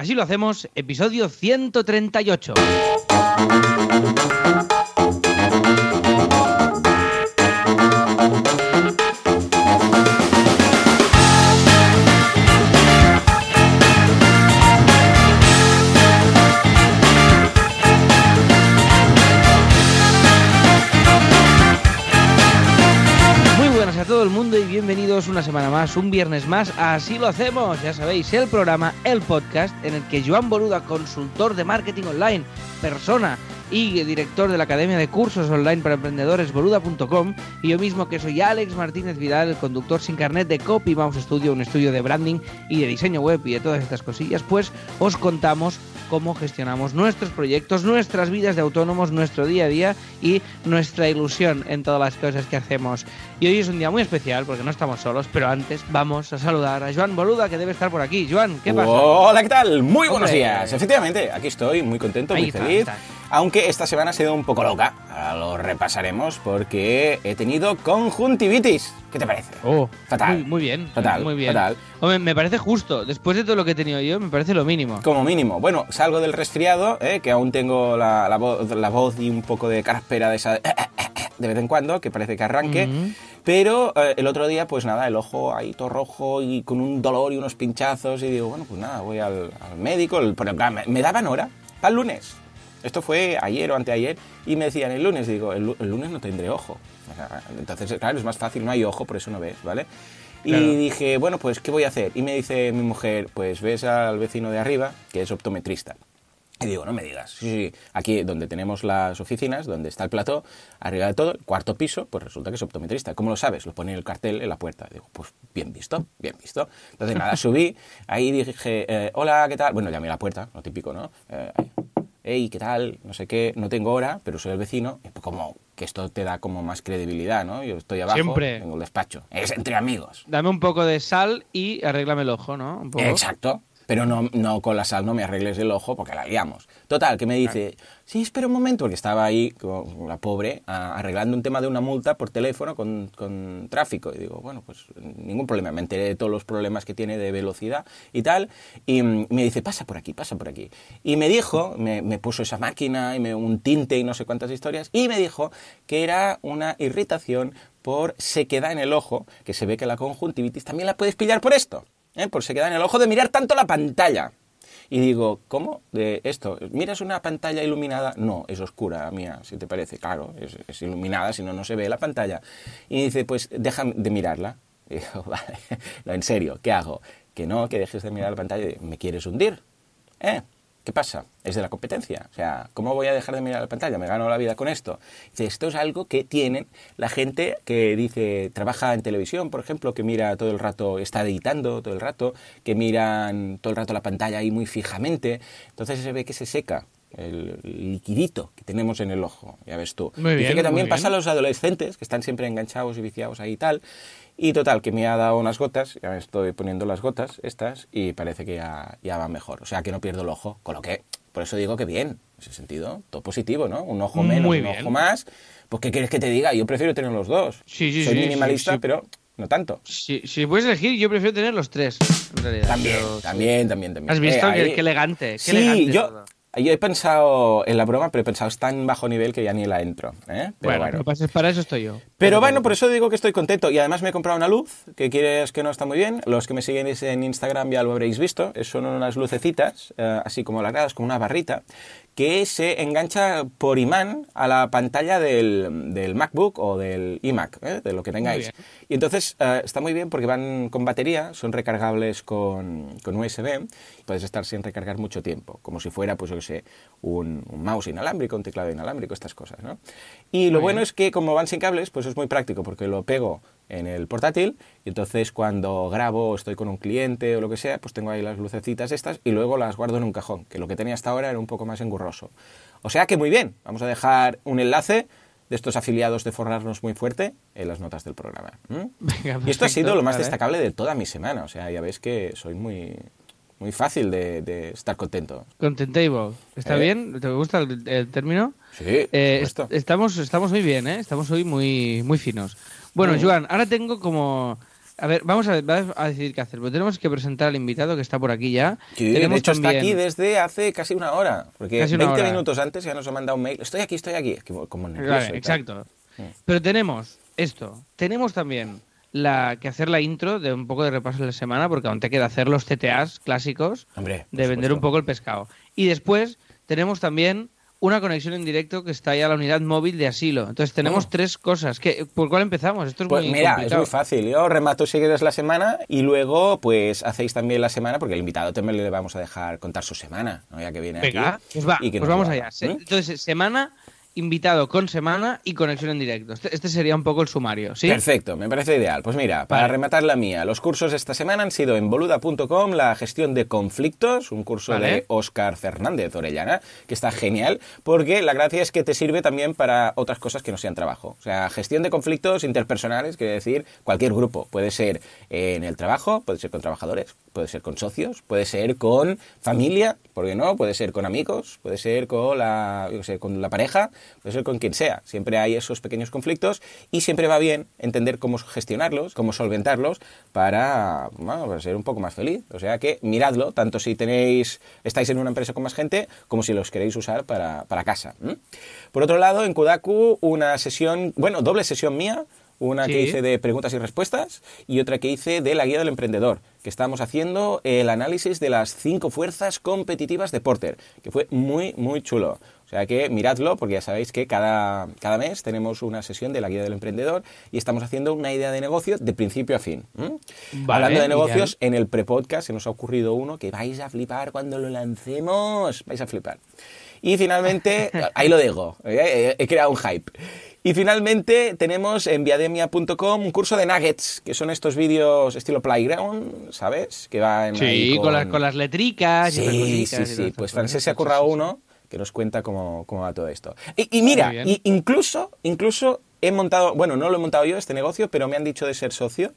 Así lo hacemos, episodio 138. Un viernes más. Así lo hacemos, ya sabéis, el programa, el podcast en el que Joan Boluda, consultor de marketing online, persona y director de la Academia de Cursos Online para Emprendedores boluda.com y yo mismo que soy Alex Martínez Vidal, el conductor sin carnet de Copy Mouse Studio, un estudio de branding y de diseño web y de todas estas cosillas, pues os contamos cómo gestionamos nuestros proyectos, nuestras vidas de autónomos, nuestro día a día y nuestra ilusión en todas las cosas que hacemos. Y hoy es un día muy especial porque no estamos solos, pero antes vamos a saludar a Joan Boluda que debe estar por aquí. Joan, ¿qué pasa? Hola, ¿qué tal? Muy buenos días. Efectivamente, aquí estoy, muy contento, Ahí muy está, feliz. está. Aunque esta semana ha sido un poco loca. Ahora lo repasaremos porque he tenido conjuntivitis. ¿Qué te parece? Oh, Fatal. Muy, muy bien. Fatal, Muy bien. fatal. Hombre, me parece justo. Después de todo lo que he tenido yo, me parece lo mínimo. Como mínimo. Bueno, salgo del resfriado, ¿eh? que aún tengo la, la vo- la voz y un poco de carraspera de esa de vez en cuando, que parece que arranque. Pero eh, el otro día, pues nada, el ojo ahí todo rojo y con un dolor y unos pinchazos. Y digo, bueno, pues nada, voy al, al médico. El, pero claro, me, me daban hora para el lunes. Esto fue ayer o anteayer. Y me decían el lunes. Digo, el, el lunes no tendré ojo. Entonces, claro, es más fácil, no hay ojo, por eso no ves, ¿vale? Y Claro. dije, bueno, pues, ¿qué voy a hacer? Y me dice mi mujer, pues ves al vecino de arriba, que es optometrista. Y digo, no me digas. Sí, sí, aquí donde tenemos las oficinas, donde está el plató, arriba de todo, el cuarto piso, pues resulta que es optometrista. ¿Cómo lo sabes? Lo pone el cartel en la puerta. Digo, pues bien visto, bien visto. Entonces nada, subí, ahí dije, eh, hola, ¿qué tal? Bueno, llamé a la puerta, lo típico, ¿no? Eh, hey, ¿qué tal? No sé qué, no tengo hora, pero soy el vecino. Y pues como que esto te da como más credibilidad, ¿no? Yo estoy abajo, Siempre. tengo el despacho. Es entre amigos. Dame un poco de sal y arréglame el ojo, ¿no? Un poco. Exacto. Pero no, no con la sal no me arregles el ojo porque la liamos. Total, que me dice, sí, espera un momento, porque estaba ahí, con la pobre, arreglando un tema de una multa por teléfono con, con tráfico. Y digo, bueno, pues ningún problema. Me enteré de todos los problemas que tiene de velocidad y tal. Y me dice, pasa por aquí, pasa por aquí. Y me dijo, me, me puso esa máquina y me, un tinte y no sé cuántas historias. Y me dijo que era una irritación por sequedad en el ojo, que se ve que la conjuntivitis también la puedes pillar por esto. ¿eh? por sequedad en el ojo de mirar tanto la pantalla. Y digo, ¿cómo? De esto, ¿miras una pantalla iluminada? No, es oscura, mía, si te parece. Claro, es, iluminada, si no, no se ve la pantalla. Y dice, pues deja de mirarla. Digo, vale, en serio, ¿qué hago? Que no, que dejes de mirar la pantalla. ¿Me quieres hundir? ¿Eh? ¿Qué pasa? Es de la competencia. O sea, ¿cómo voy a dejar de mirar la pantalla? Me gano la vida con esto. Dice, esto es algo que tienen la gente que dice, trabaja en televisión, por ejemplo, que mira todo el rato, está editando todo el rato, que miran todo el rato la pantalla ahí muy fijamente. Entonces se ve que se seca el liquidito que tenemos en el ojo, ya ves tú. Muy Dice bien, que también pasa a los adolescentes, que están siempre enganchados y viciados ahí y tal. Y total, que me ha dado unas gotas, ya me estoy poniendo las gotas estas y parece que ya, ya va mejor. O sea, que no pierdo el ojo, con lo que, por eso digo que bien, en ese sentido, todo positivo, ¿no? Un ojo menos, Muy un bien. ojo más. Pues, ¿qué quieres que te diga? Yo prefiero tener los dos. Sí, sí, Soy sí, minimalista, pero no tanto. Si, si puedes elegir, yo prefiero tener los tres, en realidad. También, pero- también, también, también. ¿Has visto? Eh, ahí- qué elegante. Qué sí, elegante yo, todo. Yo he pensado en la broma, pero he pensado, es tan bajo nivel que ya ni la entro. ¿eh? Pero Bueno, no pases para eso estoy yo. Pero bueno, por eso digo que estoy contento. Y además me he comprado una luz, que quieres que no está muy bien. Los que me siguen en Instagram ya lo habréis visto. Son unas lucecitas, eh, así como largadas, con una barrita, que se engancha por imán a la pantalla del, del MacBook o del iMac, ¿eh? de lo que tengáis. Y entonces eh, está muy bien porque van con batería, son recargables con, con USB, puedes estar sin recargar mucho tiempo, como si fuera, pues yo qué sé, un, un mouse inalámbrico, un teclado inalámbrico, estas cosas, ¿no? Y lo Muy bueno bien. es que como van sin cables, pues es muy práctico porque lo pego en el portátil y entonces cuando grabo estoy con un cliente o lo que sea, pues tengo ahí las lucecitas estas y luego las guardo en un cajón, que lo que tenía hasta ahora era un poco más engurroso. O sea que muy bien, vamos a dejar un enlace de estos afiliados de Forrarnos muy fuerte en las notas del programa. ¿m? Venga, y esto ha sido perfecto, lo más destacable de toda mi semana, o sea, ya ves que soy muy, muy fácil de, de estar contento. Contentable. ¿Está ¿Eh? bien? ¿Te gusta el, el término? Sí, Eh, est- estamos, estamos muy bien, ¿eh? Estamos hoy muy, muy finos. Bueno, Mm. Joan, ahora tengo como a ver, vamos a, decidir qué hacer. Pero tenemos que presentar al invitado que está por aquí ya. Sí, tenemos de hecho está aquí desde hace casi una hora. Porque Casi una 20 hora. minutos antes ya nos ha mandado un mail. Estoy aquí, estoy aquí. Es que como nervioso Vale, exacto. Sí. Pero tenemos esto. Tenemos también la que hacer la intro de un poco de repaso de la semana, porque aún te queda hacer los TTAs clásicos Hombre, de vender un poco el pescado. Y después tenemos también una conexión en directo que está ya a la unidad móvil de asilo. Entonces tenemos Oh. tres cosas. ¿Qué- ¿Por cuál empezamos? Esto es Pues muy mira, es complicado. muy fácil. Yo remato si quieres la semana y luego pues hacéis también la semana porque el invitado también le vamos a dejar contar su semana, ¿no? ya que viene Venga, aquí. pues va, y que pues vamos allá. ¿eh? Entonces, semana, invitado con semana y conexión en directo. Este, este sería un poco el sumario, ¿sí? Perfecto, me parece ideal. Pues mira, para Vale. rematar la mía, los cursos de esta semana han sido en boluda.com, la gestión de conflictos, un curso Vale. de Óscar Fernández Orellana, que está genial, porque la gracia es que te sirve también para otras cosas que no sean trabajo. O sea, gestión de conflictos interpersonales, quiere decir cualquier grupo. Puede ser en el trabajo, puede ser con trabajadores, puede ser con socios, puede ser con familia, ¿por qué no? Puede ser con amigos, puede ser con la, con la pareja, puede ser con quien sea. Siempre hay esos pequeños conflictos y siempre va bien entender cómo gestionarlos, cómo solventarlos para, ser un poco más feliz. O sea que miradlo, tanto si tenéis, estáis en una empresa con más gente, como si los queréis usar para, para casa. Por otro lado, en Kudaku, una sesión, bueno, doble sesión mía, una que hice de preguntas y respuestas y otra que hice de la guía del emprendedor, que estábamos haciendo el análisis de las cinco fuerzas competitivas de Porter, que fue muy, muy chulo. O sea que miradlo, porque ya sabéis que cada, cada mes tenemos una sesión de la guía del emprendedor y estamos haciendo una idea de negocio de principio a fin. Hablando de negocios, en el prepodcast se nos ha ocurrido uno que vais a flipar cuando lo lancemos. Vais a flipar. Y finalmente, ahí lo dejo, eh, he creado un hype. Y finalmente tenemos en viademia.com un curso de nuggets, que son estos vídeos estilo playground, ¿sabes? Que van ahí Sí, con, las, con las letricas y Sí, sí, y sí. estas Pues. Francés se ha Sí, currado sí, sí. uno que nos cuenta cómo, cómo va todo esto. Y, y mira, Muy bien. y incluso, incluso he montado, bueno, no lo he montado yo este negocio, pero me han dicho de ser socio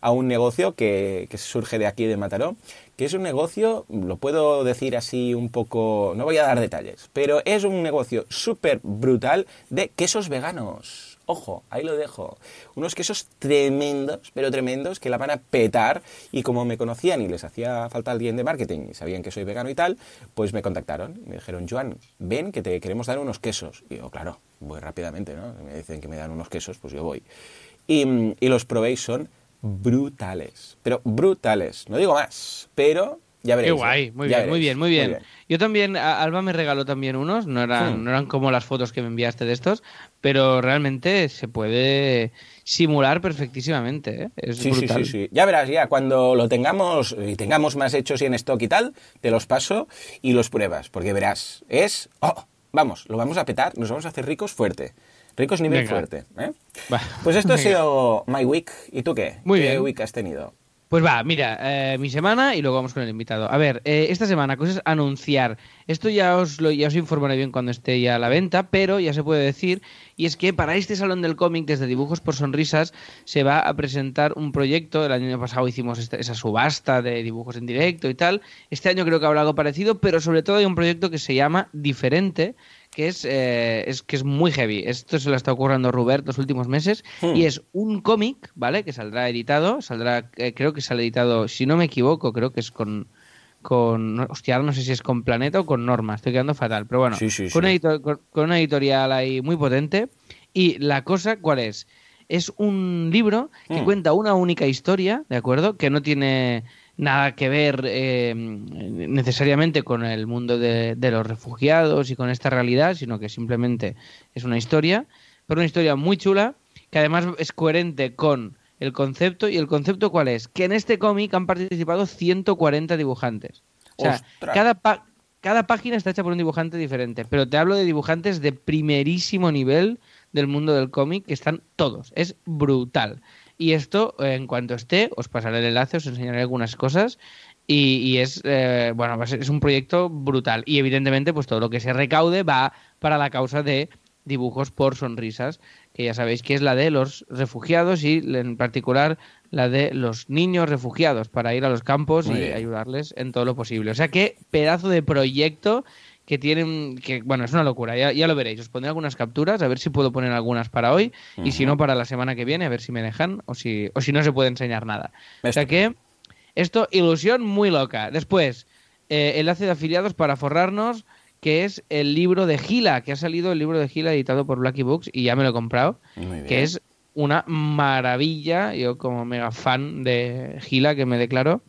a un negocio que, que surge de aquí de Mataró, que es un negocio, lo puedo decir así un poco, no voy a dar detalles, pero es un negocio súper brutal de quesos veganos. Ojo, ahí lo dejo. Unos quesos tremendos, pero tremendos, que la van a petar. Y como me conocían y les hacía falta alguien de marketing y sabían que soy vegano y tal, pues me contactaron. Me dijeron, Joan, ven que te queremos dar unos quesos. Y yo, claro, voy rápidamente, ¿no? Me dicen que me dan unos quesos, pues yo voy. Y, y los probéis son brutales. Pero brutales. No digo más, pero ya Qué veréis. guay, ¿eh? muy bien, muy bien, muy bien. Yo también, Alba me regaló también unos, no eran, Hmm. no eran como las fotos que me enviaste de estos, pero realmente se puede simular perfectísimamente, ¿eh? Es Sí, sí, sí, sí. Ya verás, ya cuando lo tengamos y tengamos más hechos y en stock y tal, te los paso y los pruebas, porque verás, es... ¡Oh! Vamos, lo vamos a petar, nos vamos a hacer ricos fuerte. Ricos nivel Venga. fuerte. ¿eh? Pues esto ha venga. sido My Week. ¿Y tú qué? Muy ¿Qué bien. week has tenido? Pues va, mira, eh, mi semana y luego vamos con el invitado. A ver, eh, esta semana, cosas anunciar. Esto ya os lo ya os informaré bien cuando esté ya a la venta, pero ya se puede decir, y es que para este Salón del Cómic, desde Dibujos por Sonrisas, se va a presentar un proyecto. El año pasado hicimos esta- esa subasta de dibujos en directo y tal. Este año creo que habrá algo parecido, pero sobre todo hay un proyecto que se llama Diferente, que es, eh, es que es muy heavy. Esto se lo está ocurriendo Robert los últimos meses Hmm. y es un cómic, ¿vale? Que saldrá editado, saldrá, eh, creo que sale editado, si no me equivoco, creo que es con, con, hostia, no sé si es con Planeta o con Norma, estoy quedando fatal, pero bueno, Sí, sí, con, sí. Una edito- con- con una editorial ahí muy potente y la cosa, ¿cuál es? Es un libro que Hmm. cuenta una única historia, ¿de acuerdo? Que no tiene nada que ver eh, necesariamente con el mundo de, de los refugiados y con esta realidad, sino que simplemente es una historia, pero una historia muy chula, que además es coherente con el concepto. ¿Y el concepto cuál es? Que en este cómic han participado 140 dibujantes. O sea, ¡Ostras! cada, pa- cada página está hecha por un dibujante diferente, pero te hablo de dibujantes de primerísimo nivel del mundo del cómic, que están todos. Es brutal. Y esto, eh, en cuanto esté, os pasaré el enlace, os enseñaré algunas cosas. Y, y es, eh, bueno, ser- es un proyecto brutal. Y evidentemente, pues todo lo que se recaude va para la causa de dibujos por sonrisas, que ya sabéis que es la de los refugiados y en particular la de los niños refugiados para ir a los campos Muy y bien. ayudarles en todo lo posible. O sea que pedazo de proyecto que tienen, que bueno, es una locura, ya, ya, lo veréis, os pondré algunas capturas, a ver si puedo poner algunas para hoy, y si no, para la semana que viene, a ver si me dejan, o si, o si no se puede enseñar nada. O sea que, esto, ilusión muy loca. Después, eh, enlace de afiliados para forrarnos, que es el libro de Gila, que ha salido el libro de Gila editado por Blacky Books, y ya me lo he comprado, que es una maravilla, yo como mega fan de Gila, que me declaro,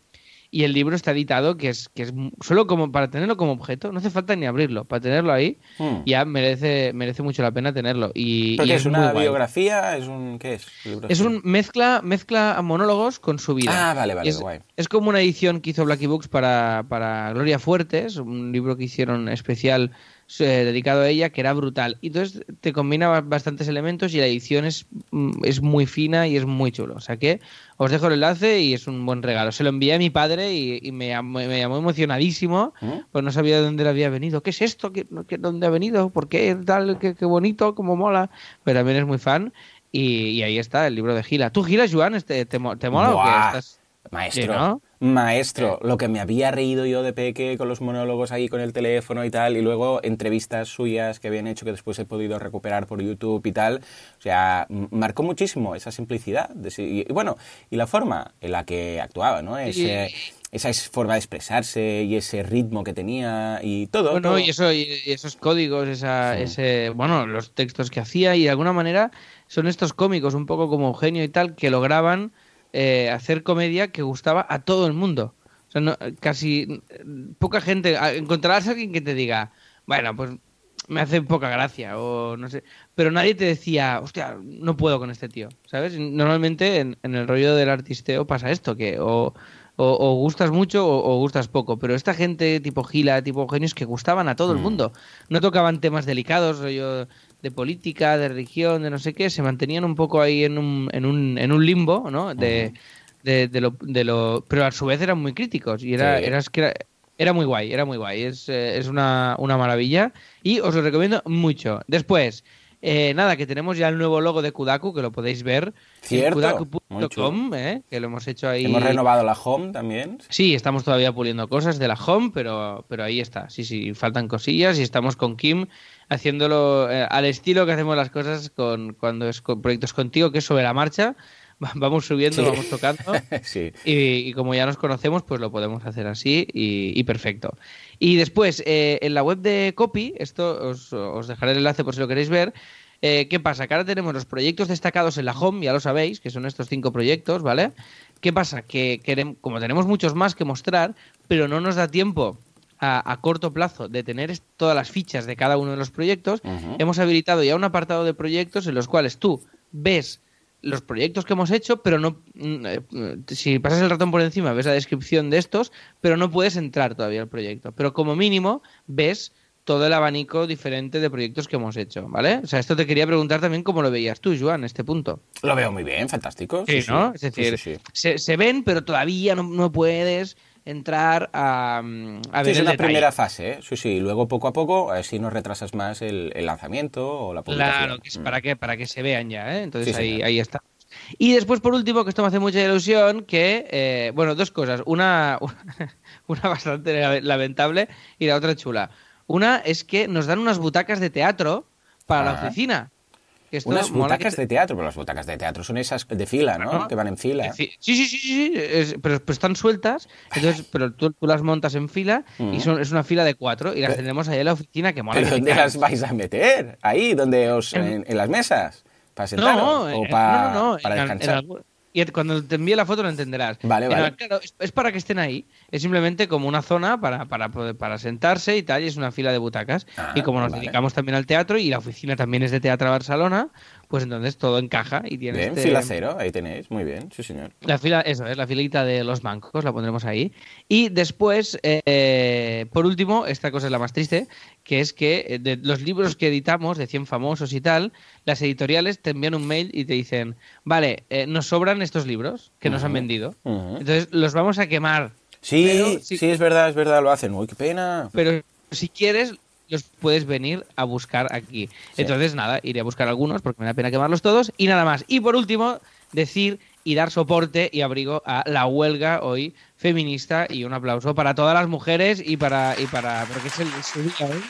y el libro está editado que es que es solo como para tenerlo como objeto no hace falta ni abrirlo. Para tenerlo ahí hmm. ya merece merece mucho la pena tenerlo. Y, es, una biografía es un qué es es un mezcla mezcla monólogos con su vida. Ah vale vale es, guay. es como una edición que hizo Blacky Books para para Gloria Fuertes un libro que hicieron especial eh, dedicado a ella que era brutal. Y entonces te combina bastantes elementos y la edición es, mm, es muy fina y es muy chulo. O sea que os dejo el enlace y es un buen regalo. Se lo envié a mi padre y, me, llamó, me, llamó, emocionadísimo, ¿Eh? pues no sabía de dónde le había venido. ¿Qué es esto? ¿Qué, dónde ha venido? ¿Por qué tal? ¿Qué, bonito? ¿Cómo mola? Pero también es muy fan. Y, ahí está el libro de Gila. ¿Tú, Gila, Joan, este, te, te, mola o qué? Estás... Maestro, maestro, lo que me había reído yo de Peque con los monólogos ahí con el teléfono y tal, y luego entrevistas suyas que habían hecho que después he podido recuperar por YouTube y tal, o sea, marcó muchísimo esa simplicidad, y, bueno, y la forma en la que actuaba, ¿no? esa forma de expresarse y ese ritmo que tenía y todo. Bueno, Y, eso, y esos códigos, esa, ese, bueno, los textos que hacía y de alguna manera son estos cómicos un poco como Eugenio y tal que lograban eh, hacer comedia que gustaba a todo el mundo. O sea, casi poca gente. Encontrarás a alguien que te diga, bueno, pues me hace poca gracia o no sé. Pero nadie te decía, hostia, no puedo con este tío, ¿sabes? Normalmente en, el rollo del artisteo pasa esto, que o, o, gustas mucho o, gustas poco. Pero esta gente tipo Gila, tipo genios que gustaban a todo el mm. mundo. No tocaban temas delicados, rollo de política, de religión, de no sé qué, se mantenían un poco ahí en un, en un, en un limbo, ¿no? De, de, lo, de lo, pero a su vez eran muy críticos y era, era, era, muy guay, era muy guay, es, eh, es una, una maravilla y os lo recomiendo mucho. Después, eh, nada, que tenemos ya el nuevo logo de Kudaku, que lo podéis ver Cierto, en kudaku.com, eh, que lo hemos hecho ahí. Hemos renovado la home también. Sí, estamos todavía puliendo cosas de la home, pero, pero ahí está. Sí, sí, faltan cosillas y estamos con Kim haciéndolo eh, al estilo que hacemos las cosas con cuando es con proyectos contigo, que es sobre la marcha. Vamos subiendo, vamos tocando. y, como ya nos conocemos, pues lo podemos hacer así y, perfecto. Y después, eh, en la web de Copy, esto os, dejaré el enlace por si lo queréis ver. Eh, ¿Qué pasa? Que ahora tenemos los proyectos destacados en la home, ya lo sabéis, que son estos cinco proyectos, ¿vale? ¿Qué pasa? Que queremos, como tenemos muchos más que mostrar, pero no nos da tiempo a, corto plazo de tener todas las fichas de cada uno de los proyectos, hemos habilitado ya un apartado de proyectos en los cuales tú ves los proyectos que hemos hecho, pero no mm, eh, si pasas el ratón por encima ves la descripción de estos, pero no puedes entrar todavía al proyecto. Pero como mínimo ves todo el abanico diferente de proyectos que hemos hecho, ¿vale? O sea, esto te quería preguntar también cómo lo veías tú, Joan, este punto. Lo veo muy bien, fantástico. Sí, ¿no? Es decir, se, se, ven, pero todavía no, no puedes entrar a, a ver. es una primera fase, ¿eh? Sí, sí. Luego poco a poco, si no retrasas más el, lanzamiento o la publicación. Claro, que es para, que, para que se vean ya, ¿eh? Entonces ahí, ahí está. Y después, por último, que esto me hace mucha ilusión, que, eh, bueno, dos cosas. Una, una bastante lamentable y la otra chula. Una es que nos dan unas butacas de teatro para la ah. Oficina. Unas butacas de teatro, pero las butacas de teatro son esas de fila, ¿no? Que van en fila. Sí, sí, sí, sí, pero, están sueltas, entonces, pero tú, las montas en fila y son, es una fila de cuatro y las tenemos ahí en la oficina que mola. ¿Pero dónde las vais a meter? ¿Ahí? donde os, en, las mesas? ¿Para sentaros? No, ¿O para, no, no, para descansar? Y cuando te envíe la foto lo entenderás. Vale, vale. claro, es, para que estén ahí. Es simplemente como una zona para, para, para sentarse y tal, y es una fila de butacas. Ah, y como nos dedicamos también al teatro y la oficina también es de Teatro Barcelona, pues entonces todo encaja y tiene Bien, este... fila cero, ahí tenéis, muy bien, sí señor. La fila, eso es, la filita de los bancos, la pondremos ahí. Y después, eh, por último, esta cosa es la más triste, que es que eh, de los libros que editamos, de 100 famosos y tal, las editoriales te envían un mail y te dicen, vale, eh, nos sobran estos libros que nos han vendido, entonces los vamos a quemar. Sí, sí, sí, es verdad, es verdad, lo hacen. Uy, qué pena. Pero si quieres, los puedes venir a buscar aquí. Entonces, nada, iré a buscar algunos porque me da pena quemarlos todos y nada más. Y por último, decir y dar soporte y abrigo a la huelga hoy feminista y un aplauso para todas las mujeres y para y para porque es el, día hoy.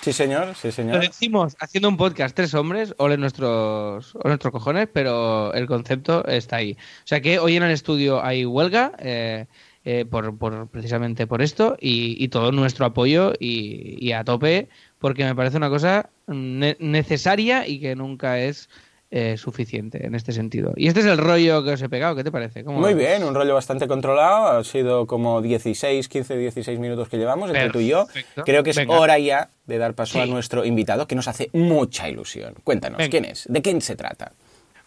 Sí, señor, sí, señor. Lo decimos haciendo un podcast, tres hombres, ole nuestros, o nuestros cojones, pero el concepto está ahí. O sea que hoy en el estudio hay huelga, eh, eh, por, por, precisamente por esto, y, y todo nuestro apoyo y, y, a tope, porque me parece una cosa ne necesaria y que nunca es eh, suficiente en este sentido. Y este es el rollo que os he pegado, ¿qué te parece? ¿Cómo Muy bien, un rollo bastante controlado, ha sido como 16, 15, 16 minutos que llevamos entre tú y yo. Creo que es Venga. hora ya de dar paso sí. a nuestro invitado, que nos hace mucha ilusión. Cuéntanos, Venga. ¿quién es? ¿De quién se trata?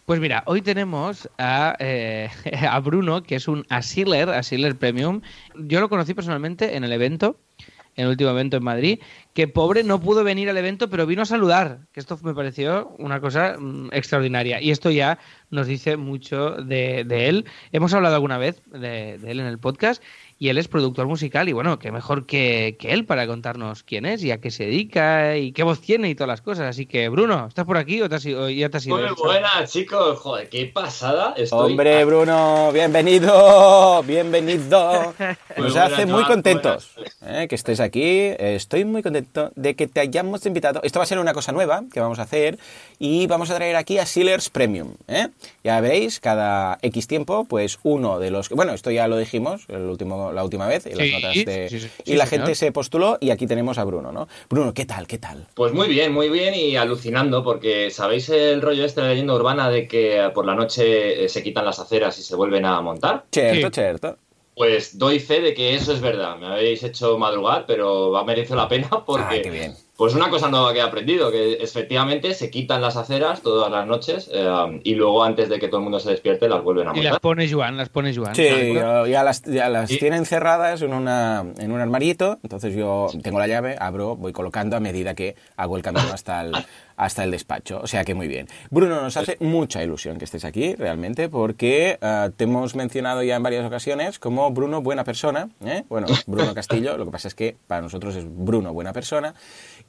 Pues mira, hoy tenemos a, eh, a Bruno, que es un Asiler, Asiler Premium. Yo lo conocí personalmente en el evento, en el último evento en Madrid, que pobre no pudo venir al evento, pero vino a saludar, que esto me pareció una cosa mmm, extraordinaria. Y esto ya nos dice mucho de, de él. Hemos hablado alguna vez de, él en el podcast y él es productor musical y bueno, qué mejor que, que, él para contarnos quién es y a qué se dedica y qué voz tiene y todas las cosas. Así que Bruno, ¿estás por aquí o, te has, o ya te has ido? Muy buenas chicos, joder, qué pasada. Estoy... Hombre, Bruno, bienvenido, bienvenido. Nos hace muy contentos eh, que estés aquí. Estoy muy contento de que te hayamos invitado. Esto va a ser una cosa nueva que vamos a hacer y vamos a traer aquí a Sealers Premium. ¿eh? Ya veis, cada X tiempo, pues uno de los... Bueno, esto ya lo dijimos el último, la última vez en las Sí, notas de... sí, sí, y sí, la señor. gente se postuló y aquí tenemos a Bruno, ¿no? Bruno, ¿qué tal? ¿Qué tal? Pues muy bien, muy bien y alucinando, porque ¿sabéis el rollo este de leyenda urbana de que por la noche eh, se quitan las aceras y se vuelven a montar? Cierto, Sí. cierto. Pues doy fe de que eso es verdad. Me habéis hecho madrugar, pero va merece la pena porque... Ah, qué bien. Pues una cosa nueva que he aprendido, que efectivamente se quitan las aceras todas las noches eh, y luego antes de que todo el mundo se despierte las vuelven a Y montar. las pone Joan, las pone Joan. Sí, yo ya las, ya las Sí. tienen cerradas en, una, en un armarito, entonces yo tengo la llave, abro, voy colocando a medida que hago el camino hasta el, hasta el despacho, o sea que muy bien. Bruno, nos hace mucha ilusión que estés aquí, realmente, porque eh, te hemos mencionado ya en varias ocasiones como Bruno Buena Persona, ¿eh? bueno, Bruno Castillo, lo que pasa es que para nosotros es Bruno Buena Persona,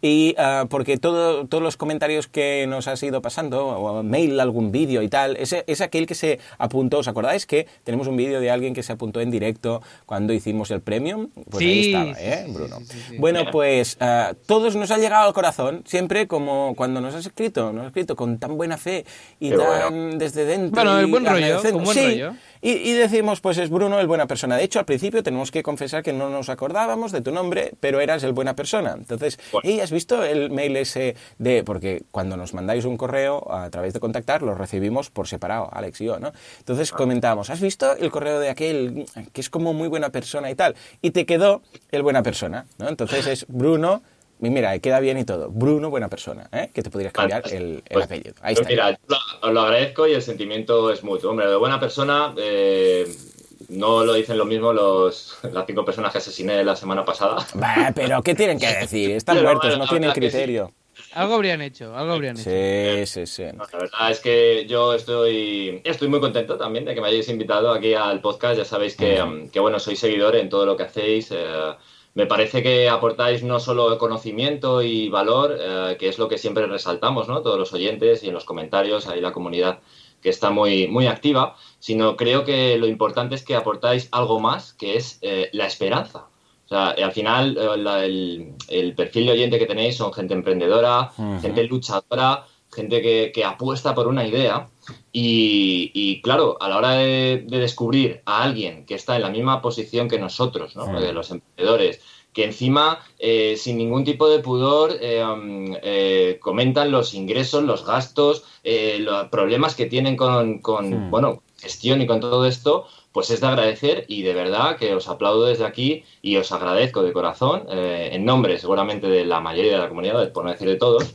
y eh, porque todo, todos los comentarios que nos has ido pasando, o mail, algún vídeo y tal, ese, es aquel que se apuntó. ¿Os acordáis que tenemos un vídeo de alguien que se apuntó en directo cuando hicimos el premium? Pues ahí Sí, estaba, sí, ¿eh, sí, Bruno? sí, sí, sí. Bueno, Mira. pues eh, todos nos ha llegado al corazón, siempre como cuando nos has escrito, nos has escrito con tan buena fe y Qué tan desde dentro. Bueno, el buen rollo, con buen Sí, rollo. Y, y decimos, pues es Bruno el buena persona. De hecho, al principio tenemos que confesar que no nos acordábamos de tu nombre, pero eras el buena persona. Entonces, Bueno. ¿y has visto el mail ese de...? Porque cuando nos mandáis un correo a través de contactar, lo recibimos por separado, Alex y yo, ¿no? Entonces comentábamos, ¿has visto el correo de aquel que es como muy buena persona y tal? Y te quedó el buena persona, ¿no? Entonces es Bruno... Y mira, queda bien y todo. Bruno, buena persona, ¿eh? Que te podrías cambiar el, el Pues, apellido. Ahí pues está. mira, yo lo, os lo agradezco y el sentimiento es mutuo. Hombre, de buena persona, eh, no lo dicen lo mismo los, las cinco personas que asesiné la semana pasada. Bah, pero ¿qué tienen que decir? Están Pero muertos, bueno, no tienen que sí. criterio. Algo habrían hecho, algo habrían hecho. Sí, sí, sí. No, la verdad es que yo estoy, estoy muy contento también de que me hayáis invitado aquí al podcast. Ya sabéis que, que bueno, soy seguidor en todo lo que hacéis. eh, me parece que aportáis no solo conocimiento y valor, eh, que es lo que siempre resaltamos, ¿no? Todos los oyentes y en los comentarios, ahí la comunidad que está muy, muy activa, sino creo que lo importante es que aportáis algo más, que es eh, la esperanza. O sea, al final eh, la- el, el perfil de oyente que tenéis son gente emprendedora, gente luchadora, gente que, que apuesta por una idea. Y, y, claro, a la hora de, de descubrir a alguien que está en la misma posición que nosotros, ¿no? Mm. Eh, los emprendedores, que encima, eh, sin ningún tipo de pudor, eh, um, eh, comentan los ingresos, los gastos, eh, los problemas que tienen con, con, Mm. bueno, gestión y con todo esto, pues es de agradecer y de verdad que os aplaudo desde aquí y os agradezco de corazón, en nombre seguramente de la mayoría de la comunidad, por no decir de todos,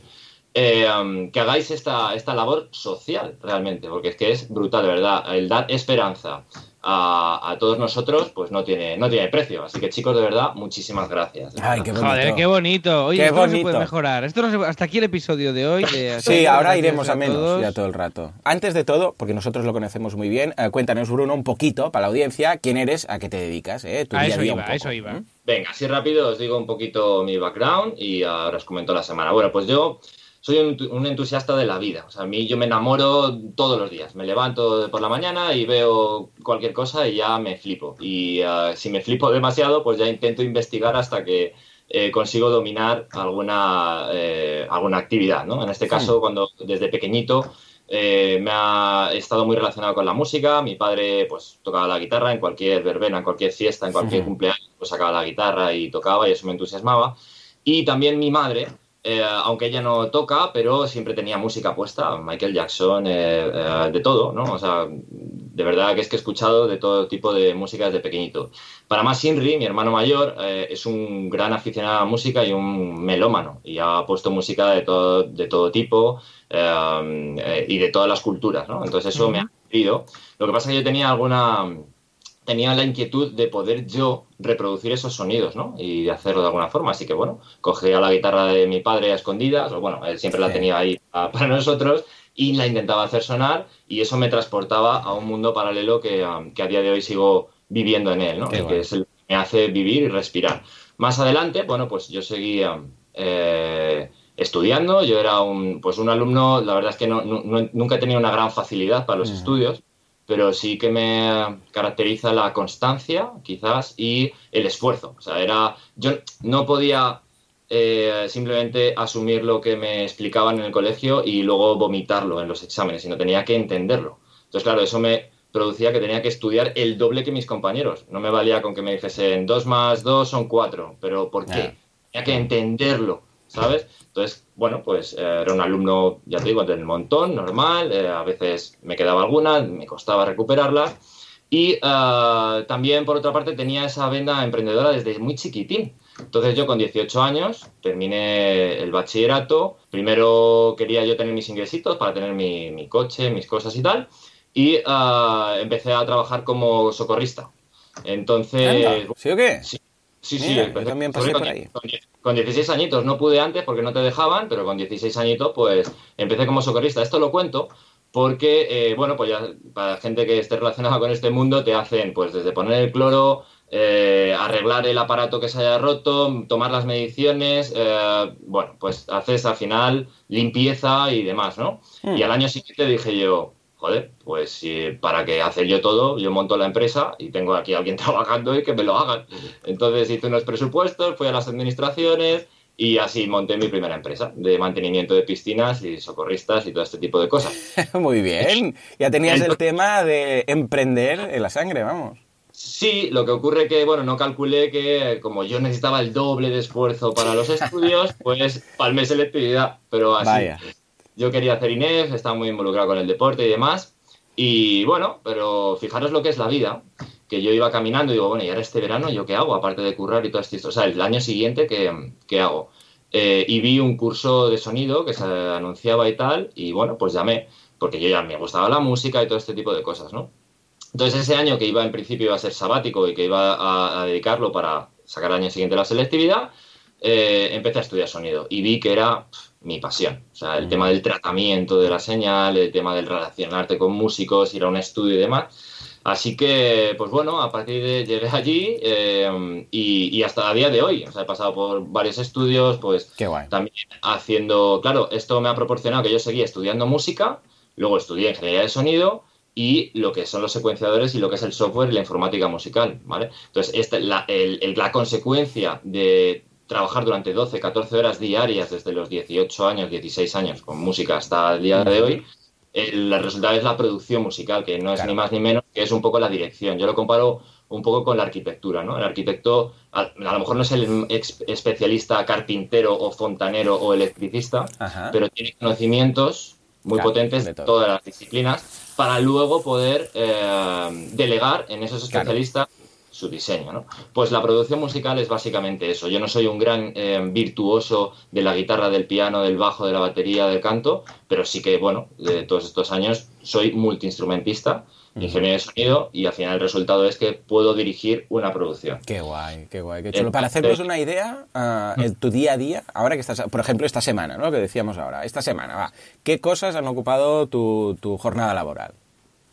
eh, um, que hagáis esta, esta labor social realmente, porque es que es brutal, de verdad. El dar esperanza a, a todos nosotros, pues no tiene, no tiene precio. Así que chicos, de verdad, muchísimas gracias. Ay, qué bonito. Joder, qué bonito. Oye, Qué esto no se bonito. puede mejorar. Esto no se- hasta aquí el episodio de hoy. de- Sí, ahora iremos a menos todos. ya todo el rato. Antes de todo, porque nosotros lo conocemos muy bien, eh, cuéntanos, Bruno, un poquito para la audiencia, quién eres, a qué te dedicas, ¿eh? Tu A día eso día un iba, a eso iba. ¿eh? Venga, así rápido os digo un poquito mi background y ahora os comento la semana. Bueno, pues yo soy un, entusiasta de la vida. O sea, a mí yo me enamoro todos los días. Me levanto por la mañana y veo cualquier cosa y ya me flipo. Y uh, si me flipo demasiado, pues ya intento investigar hasta que eh, consigo dominar alguna, eh, alguna actividad, ¿no? En este caso, cuando desde pequeñito eh, me ha estado muy relacionado con la música. Mi padre, pues, tocaba la guitarra en cualquier verbena, en cualquier fiesta, en cualquier cumpleaños, pues sacaba la guitarra y tocaba y eso me entusiasmaba. Y también mi madre, eh, aunque ella no toca, pero siempre tenía música puesta, Michael Jackson, eh, eh, de todo, ¿no? O sea, de verdad que es que he escuchado de todo tipo de música desde pequeñito. Para más, Inri, mi hermano mayor, es un gran aficionado a la música y un melómano, y ha puesto música de todo, de todo tipo y de todas las culturas, ¿no? Entonces eso me ha servido. Lo que pasa es que yo tenía alguna tenía la inquietud de poder yo reproducir esos sonidos, ¿no? Y de hacerlo de alguna forma. Así que, bueno, cogía la guitarra de mi padre a escondidas, o bueno, él siempre la tenía ahí para nosotros, y la intentaba hacer sonar, y eso me transportaba a un mundo paralelo que, um, a día de hoy sigo viviendo en él, ¿no? que es el que me hace vivir y respirar. Más adelante, bueno, pues yo seguía eh, estudiando, yo era un, pues un alumno, la verdad es que nunca he tenido una gran facilidad para los estudios, pero sí que me caracteriza la constancia, quizás, y el esfuerzo. O sea, era. Yo no podía eh, simplemente asumir lo que me explicaban en el colegio y luego vomitarlo en los exámenes, sino tenía que entenderlo. Entonces, claro, eso me producía que tenía que estudiar el doble que mis compañeros. No me valía con que me dijesen dos más dos son cuatro, pero ¿por qué? Tenía que entenderlo, ¿sabes? Entonces, bueno, pues eh, era un alumno, ya te digo, del montón, normal, eh, a veces me quedaba alguna, me costaba recuperarla. Y eh, también, por otra parte, tenía esa venda emprendedora desde muy chiquitín. Entonces yo con 18 años terminé el bachillerato. Primero quería yo tener mis ingresitos para tener mi, coche, mis cosas y tal. Y empecé a trabajar como socorrista. Entonces... ¿Sí o qué? Sí, sí, sí. también pasé por ahí con 16 añitos, no pude antes porque no te dejaban, pero con 16 añitos pues empecé como socorrista. Esto lo cuento porque, eh, bueno, pues ya para gente que esté relacionada con este mundo te hacen pues desde poner el cloro, eh, arreglar el aparato que se haya roto, tomar las mediciones, eh, bueno, pues haces al final limpieza y demás, ¿no? Hmm. Y al año siguiente dije yo, joder, pues si para que hacer yo todo, yo monto la empresa y tengo aquí a alguien trabajando y que me lo hagan. Entonces hice unos presupuestos, fui a las administraciones y así monté mi primera empresa de mantenimiento de piscinas y socorristas y todo este tipo de cosas. Muy bien, ya tenías el tema de emprender en la sangre, vamos. Sí, lo que ocurre que, bueno, no calculé que como yo necesitaba el doble de esfuerzo para los estudios, pues palmé selectividad, pero así. Vaya yo quería hacer INEF, estaba muy involucrado con el deporte y demás. Y bueno, pero fijaros lo que es la vida, que yo iba caminando y digo, bueno, y ahora este verano, ¿yo qué hago? Aparte de currar y todo esto. O sea, el año siguiente, ¿qué, hago? Eh, y vi un curso de sonido que se anunciaba y tal, y bueno, pues llamé, porque yo ya me gustaba la música y todo este tipo de cosas, ¿no? Entonces ese año que iba en principio iba a ser sabático y que iba a, dedicarlo para sacar el año siguiente la selectividad, eh, empecé a estudiar sonido y vi que era mi pasión. O sea, el tema del tratamiento de la señal, el tema del relacionarte con músicos, ir a un estudio y demás. Así que, pues bueno, a partir de llegué allí eh, y, hasta a día de hoy, o sea, he pasado por varios estudios, pues también haciendo, claro, esto me ha proporcionado que yo seguía estudiando música, luego estudié ingeniería de sonido y lo que son los secuenciadores y lo que es el software y la informática musical, ¿vale? Entonces, esta, la, la consecuencia de trabajar durante 12, 14 horas diarias desde los 18 años, 16 años con música hasta el día de hoy, el resultado es la producción musical, que no es ni más ni menos, que es un poco la dirección. Yo lo comparo un poco con la arquitectura, ¿no? El arquitecto a, lo mejor no es el especialista carpintero o fontanero o electricista, pero tiene conocimientos muy potentes de todas las disciplinas para luego poder eh, delegar en esos especialistas su diseño. ¿no? Pues la producción musical es básicamente eso. Yo no soy un gran eh, virtuoso de la guitarra, del piano, del bajo, de la batería, del canto, pero sí que, bueno, de todos estos años soy multiinstrumentista, ingeniero de sonido, y al final el resultado es que puedo dirigir una producción. Qué guay, qué guay, qué chulo. Para hacernos una idea, uh, en tu día a día, ahora que estás, por ejemplo, esta semana, ¿no? Lo que decíamos ahora, esta semana, va, ¿qué cosas han ocupado tu, tu jornada laboral?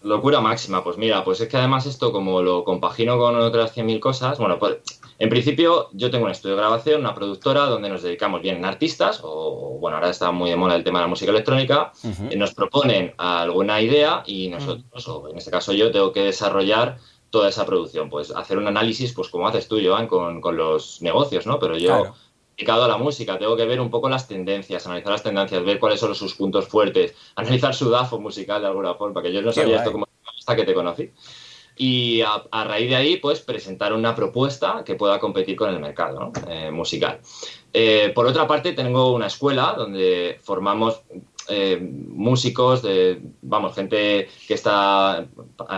Locura máxima, pues mira, pues es que además esto como lo compagino con otras 100.000 cosas, bueno, pues En principio, yo tengo un estudio de grabación, una productora donde nos dedicamos bien en artistas, o bueno, ahora está muy de moda el tema de la música electrónica, uh nos proponen alguna idea y nosotros, o en este caso yo, tengo que desarrollar toda esa producción, pues hacer un análisis, pues como haces tú, Joan, con, con los negocios, ¿no? Pero yo, dedicado a la música, tengo que ver un poco las tendencias, analizar las tendencias, ver cuáles son sus puntos fuertes, analizar su DAFO musical de alguna forma, que yo no sabía esto como hasta que te conocí y a, raíz de ahí, pues presentar una propuesta que pueda competir con el mercado eh, musical. Eh, por otra parte, tengo una escuela donde formamos eh, músicos, de, vamos, gente que está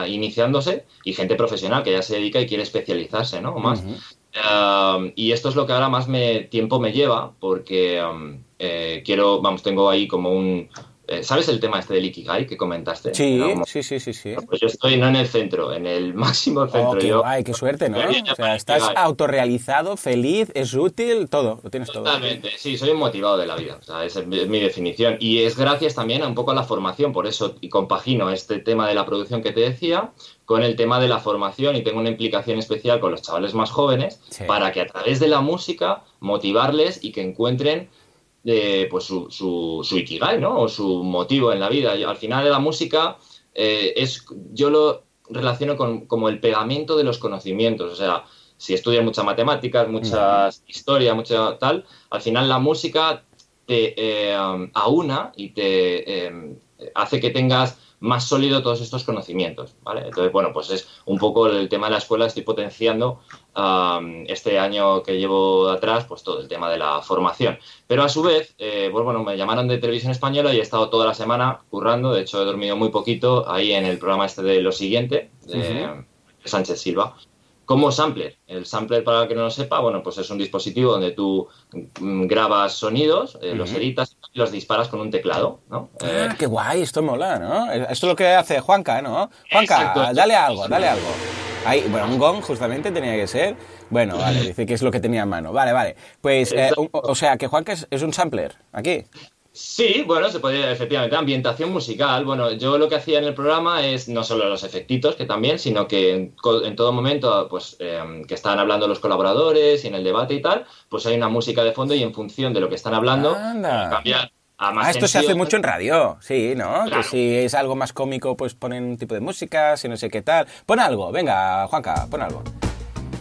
iniciándose y gente profesional que ya se dedica y quiere especializarse, ¿no? Más. Um, y esto es lo que ahora más me, tiempo me lleva porque um, quiero, vamos, tengo ahí como un, eh, ¿Sabes el tema este del Ikigai que comentaste? Sí, sí, sí, sí, sí. Pues yo estoy no en el centro, en el máximo oh, centro. Oh, qué guay, qué suerte, ¿no? O sea, estás autorrealizado, feliz, es útil, todo, lo tienes todo. Totalmente, sí, soy un motivado de la vida, o sea, esa es mi definición. Y es gracias también a un poco a la formación, por eso y compagino este tema de la producción que te decía con el tema de la formación y tengo una implicación especial con los chavales más jóvenes para que a través de la música motivarles y que encuentren pues su, su, ikigai, ¿no? O su motivo en la vida. al final de la música eh, es, yo lo relaciono con como el pegamento de los conocimientos. O sea, si estudias muchas matemáticas, muchas historia, mucha tal, al final la música te eh, aúna y te eh, hace que tengas más sólido todos estos conocimientos, ¿vale? Entonces, bueno, pues es un poco el tema de la escuela, estoy potenciando este año que llevo atrás, pues todo el tema de la formación. Pero a su vez, eh, pues bueno, me llamaron de Televisión Española y he estado toda la semana currando, de hecho he dormido muy poquito ahí en el programa este de Lo Siguiente, de Sánchez Silva como sampler. El sampler, para el que no lo sepa, bueno, pues es un dispositivo donde tú mm, grabas sonidos, eh, los editas y los disparas con un teclado, ¿no? Ah, eh, qué guay, esto mola, ¿no? Esto es lo que hace Juanca, ¿no? Juanca, dale algo, dale algo. Ahí, bueno, un gong justamente tenía que ser. Bueno, vale, dice que es lo que tenía en mano. Vale, vale. Pues, eh, o, sea, que Juanca es, es un sampler, aquí. Sí, bueno, se podría, efectivamente, ambientación musical. Bueno, yo lo que hacía en el programa es no solo los efectitos, que también, sino que en, todo momento, pues, em, que estaban hablando los colaboradores y en el debate y tal, pues hay una música de fondo y en función de lo que están hablando, cambiar a más ah, esto se hace mucho en radio, sí, ¿no? Que si es algo más cómico, pues ponen un tipo de música, si no sé qué tal. Pon algo, venga, Juanca, pon algo.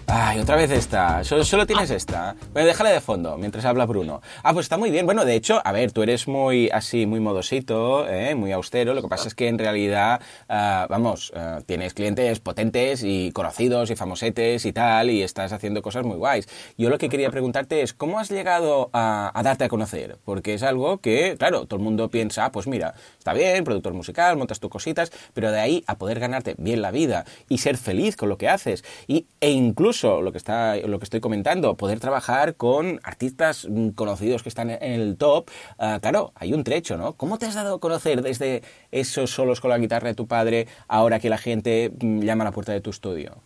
Ay, otra vez esta. Solo, tienes esta. Bueno, déjala de fondo mientras habla Bruno. Ah, pues está muy bien. Bueno, de hecho, a ver, tú eres muy así, muy modosito, ¿eh? muy austero. Lo que pasa es que en realidad, ah, vamos, ah, tienes clientes potentes y conocidos y famosetes y tal, y estás haciendo cosas muy guays. Yo lo que quería preguntarte es, ¿cómo has llegado a, darte a conocer? Porque es algo que, claro, todo el mundo piensa, ah, pues mira, está bien, productor musical, montas tus cositas, pero de ahí a poder ganarte bien la vida y ser feliz con lo que haces, y, e incluso lo que, está, lo que estoy comentando, poder trabajar con artistas mm, conocidos que están en el top, ah, claro, hay un trecho, ¿no? ¿Cómo te has dado a conocer desde esos solos con la guitarra de tu padre ahora que la gente mm, llama a la puerta de tu estudio?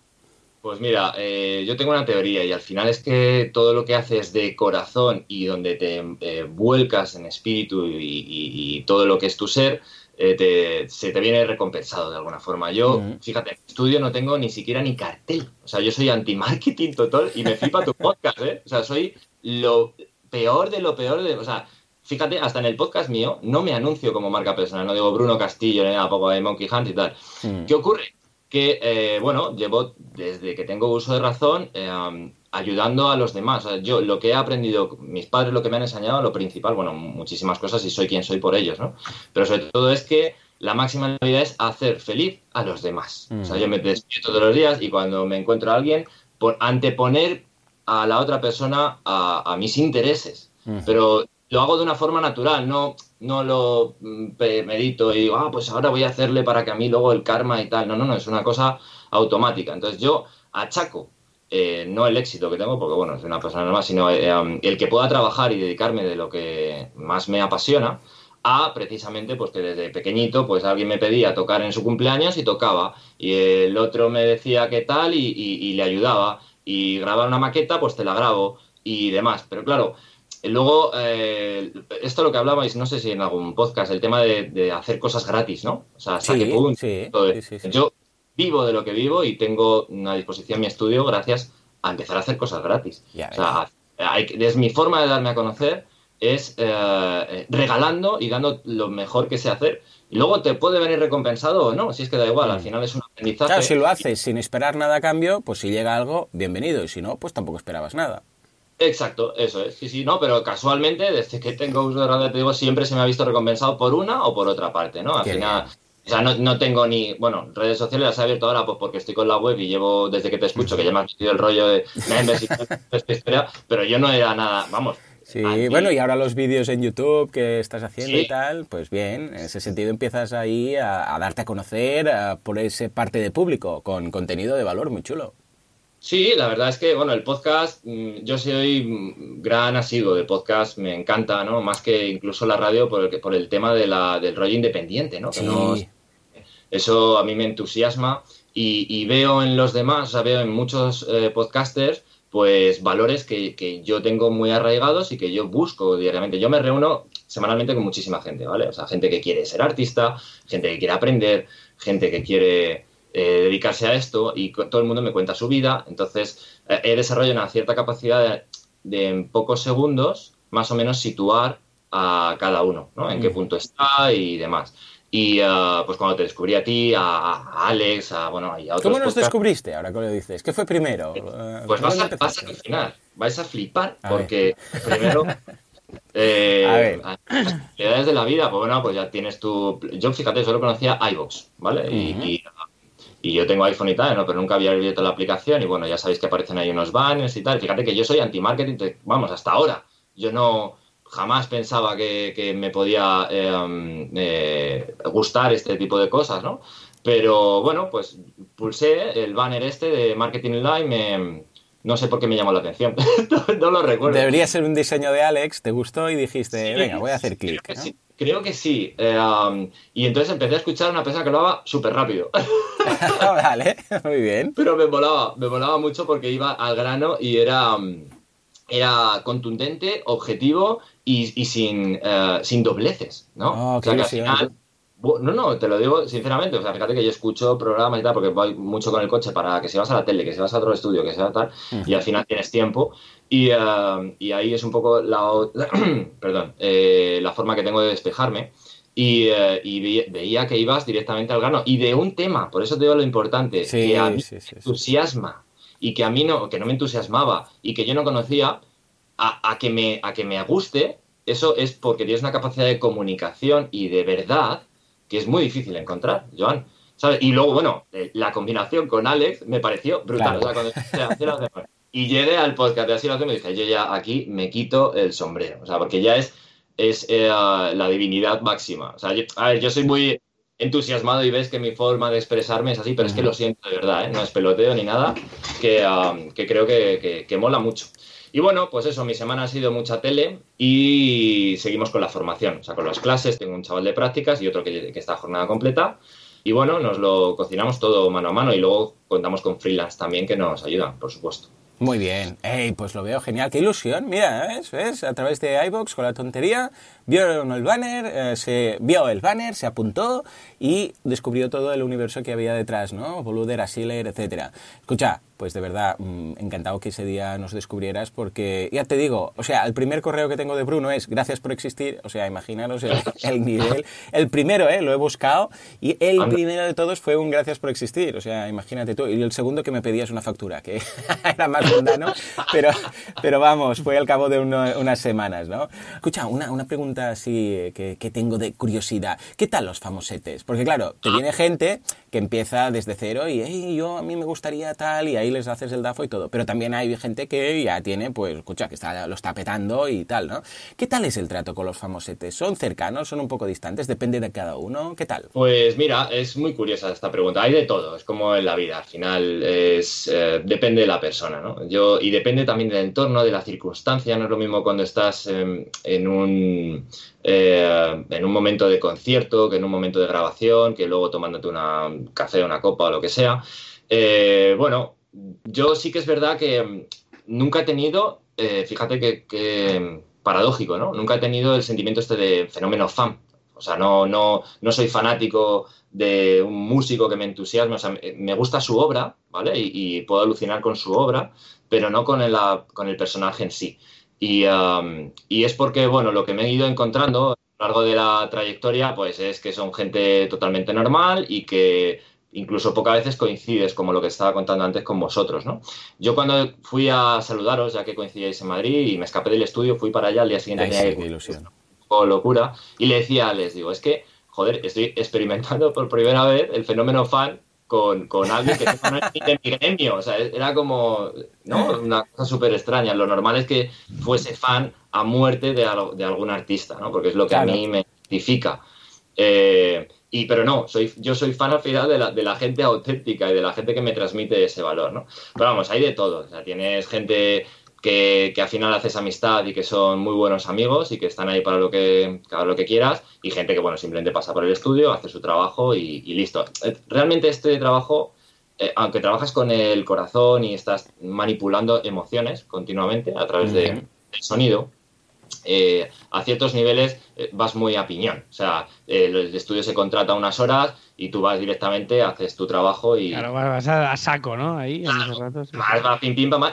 Pues mira, eh, yo tengo una teoría y al final es que todo lo que haces de corazón y donde te eh, vuelcas en espíritu y, todo lo que es tu ser, eh, se te viene recompensado de alguna forma. Yo, fíjate, en estudio no tengo ni siquiera ni cartel. O sea, yo soy anti-marketing total y me flipa tu podcast, ¿eh? O sea, soy lo peor de lo peor de... O sea, fíjate, hasta en el podcast mío no me anuncio como marca personal, no digo Bruno Castillo ni nada, poco de Monkey Hunt y tal. ¿Qué ocurre? Que, eh, bueno, llevo desde que tengo uso de razón eh, ayudando a los demás. yo lo que he aprendido, mis padres lo que me han enseñado, lo principal, bueno, muchísimas cosas y soy quien soy por ellos, ¿no? Pero sobre todo es que la máxima vida es hacer feliz a los demás. O sea, yo me despierto todos los días y cuando me encuentro a alguien, por anteponer a la otra persona a, mis intereses. Pero lo hago de una forma natural, no, no lo mm, medito y digo, ah, pues ahora voy a hacerle para que a mí luego el karma y tal. No, no, no, es una cosa automática. Entonces yo achaco eh, no el éxito que tengo, porque bueno, es una persona normal, sino eh, el que pueda trabajar y dedicarme de lo que más me apasiona, a precisamente pues que desde pequeñito pues alguien me pedía tocar en su cumpleaños y tocaba, y el otro me decía qué tal y, le ayudaba, y grabar una maqueta pues te la grabo y demás, pero claro, Luego, eh, esto lo que hablabais, no sé si en algún podcast, el tema de, hacer cosas gratis, ¿no? O sea, hasta sí, Sí, Yo vivo de lo que vivo y tengo a disposición mi estudio gracias a empezar a hacer cosas gratis. o sea, es mi forma de darme a conocer es eh, regalando y dando lo mejor que sé hacer. Y luego te puede venir recompensado o no, si es que da igual, al mm. final es un aprendizaje. Claro, si lo haces sin esperar nada a cambio, pues si llega algo, bienvenido, y si no, pues tampoco esperabas nada. Exacto, eso es. Sí, sí, no, pero casualmente, desde que tengo uso de radio, te digo, siempre se me ha visto recompensado por una o por otra parte, ¿no? Al final, o sea, no, tengo ni, bueno, redes sociales las he abierto ahora pues porque estoy con la web y llevo desde que te escucho, que ya me has metido el rollo de pero yo no era nada, vamos, Sí, bueno, y ahora los vídeos en YouTube que estás haciendo y tal, pues bien, en ese sentido empiezas ahí a, darte a conocer por ese parte de público con contenido de valor muy chulo. Sí, la verdad es que, bueno, el podcast, mm, yo soy gran asiduo de podcast, me encanta, ¿no? Más que incluso la radio por el, por el tema de la, del rollo independiente, ¿no? sí. eso a mí me entusiasma y, veo en los demás, o sea, veo en muchos eh, podcasters pues valores que, yo tengo muy arraigados y que yo busco diariamente. Yo me reúno semanalmente con muchísima gente, ¿vale? O sea, gente que quiere ser artista, gente que quiere aprender, gente que quiere eh, dedicarse a esto y todo el mundo me cuenta su vida. Entonces, eh, he desarrollado una cierta capacidad de, en pocos segundos más o menos situar a cada uno, ¿no? En qué mm. punto está y demás. Y uh, pues cuando te descubrí a ti, a, Alex, a, bueno, y a otros. ¿Cómo nos descubriste ahora que lo dices? ¿Qué fue primero? Pues vas a, vas a alucinar, vais a flipar, porque primero. Eh, a ver. de la vida, pues bueno, pues ya tienes tu. Yo, fíjate, solo conocía iVoox, ¿vale? y, y, yo tengo iPhone y tal, ¿no? Pero nunca había abierto la aplicación y bueno, ya sabéis que aparecen ahí unos banners y tal. Fíjate que yo soy anti-marketing, vamos, hasta ahora. Yo no jamás pensaba que, me podía eh, eh, gustar este tipo de cosas, ¿no? Pero bueno, pues pulsé el banner este de Marketing Online, no sé por qué me llamó la atención, no, lo recuerdo. Debería ser un diseño de Alex, te gustó y dijiste, venga, voy a hacer clic. Creo, que sí. Eh, um, y entonces empecé a escuchar una persona que lo haga súper rápido. vale, muy bien. Pero me molaba, me molaba mucho porque iba al grano y era... Um, era contundente, objetivo y, sin, uh, sin dobleces, ¿no? Oh, o sea, que al final, no, no, te lo digo sinceramente. O sea, fíjate que yo escucho programas y tal, porque voy mucho con el coche para que si vas a la tele, que si vas a otro estudio, que sea tal, y al final tienes tiempo. Y, uh, y ahí es un poco la, perdón, eh, la forma que tengo de despejarme. Y, y, veía que ibas directamente al grano. Y de un tema, por eso te digo lo importante, que a mí entusiasma y que a mí no, que no me entusiasmaba y que yo no conocía, a, que, me, a que me guste, eso es porque tienes una capacidad de comunicación y de verdad que es muy difícil encontrar, Joan. ¿sabes? Y luego, bueno, eh, la combinación con Alex me pareció brutal. y llegué al podcast de Así lo hacemos y dije, yo ya aquí me quito el sombrero. O sea, porque ya es, es eh, la divinidad máxima. O sea, a ver, yo soy muy entusiasmado y ves que mi forma de expresarme es así, pero es que lo siento de verdad, ¿eh? no es peloteo ni nada, que, creo que, mola mucho. Y bueno, pues eso, mi semana ha sido mucha tele y seguimos con la formación, o sea, con las clases, tengo un chaval de prácticas y otro que, que está jornada completa. Y bueno, nos lo cocinamos todo mano a mano y luego contamos con freelance también que nos ayudan, por supuesto. Muy bien. Ey, pues lo veo genial. Qué ilusión. Mira, ¿ves? ¿ves? A través de iBox con la tontería, vio el banner, eh, se vio el banner, se apuntó y descubrió todo el universo que había detrás, ¿no? Boluder, Asiler, etcétera. Escucha, pues de verdad, mm, encantado que ese día nos descubrieras porque, ya te digo, o sea, el primer correo que tengo de Bruno es gracias por existir, o sea, imaginaros el, nivel. El primero, ¿eh? Lo he buscado y el primero de todos fue un gracias por existir, o sea, imagínate tú. Y el segundo que me pedías una factura, que era más mundano, pero, pero vamos, fue al cabo de unas semanas, ¿no? Escucha, una, una pregunta así que, que tengo de curiosidad. ¿Qué tal los famosetes? Porque claro, te viene gente que empieza desde cero y, yo a mí me gustaría tal y ahí les haces el DAFO y todo. Pero también hay gente que ya tiene, pues, escucha, que está, lo está petando y tal, ¿no? ¿Qué tal es el trato con los famosetes? ¿Son cercanos? ¿Son un poco distantes? ¿Depende de cada uno? ¿Qué tal? Pues mira, es muy curiosa esta pregunta. Hay de todo, es como en la vida. Al final es, eh, depende de la persona, ¿no? Yo, y depende también del entorno, de la circunstancia. No es lo mismo cuando estás en un... Eh, en un momento de concierto, que en un momento de grabación, que luego tomándote un café, una copa o lo que sea. Eh, bueno, yo sí que es verdad que mm, nunca he tenido, eh, fíjate que, paradójico, ¿no? Nunca he tenido el sentimiento este de fenómeno fan. O sea, no, no, no soy fanático de un músico que me entusiasme. O sea, me gusta su obra, ¿vale? Y, puedo alucinar con su obra, pero no con el, con el personaje en sí. Y, y, es porque, bueno, lo que me he ido encontrando a lo largo de la trayectoria, pues es que son gente totalmente normal y que incluso pocas veces coincides, como lo que estaba contando antes con vosotros, ¿no? Yo cuando fui a saludaros, ya que coincidíais en Madrid y me escapé del estudio, fui para allá, al día siguiente Ay, tenía ilusión. locura, y le decía, les digo, es que, joder, estoy experimentando por primera vez el fenómeno fan con, con alguien que no es de mi gremio, o sea, era como, ¿no? Una cosa súper extraña. Lo normal es que fuese fan a muerte de, de algún artista, ¿no? Porque es lo que a mí me identifica. Eh, y, pero no, soy, yo soy fan al final de la, de la, gente auténtica y de la gente que me transmite ese valor, ¿no? Pero vamos, hay de todo. O sea, tienes gente que, que, al final haces amistad y que son muy buenos amigos y que están ahí para lo que, para lo que quieras, y gente que, bueno, simplemente pasa por el estudio, hace su trabajo y, listo. Eh, realmente este trabajo, eh, aunque trabajas con el corazón y estás manipulando emociones continuamente a través de, del sonido, eh, a ciertos niveles eh, vas muy a piñón. O sea, el estudio se contrata unas horas y tú vas directamente, haces tu trabajo y... Claro, vas a, saco, ¿no? Ahí,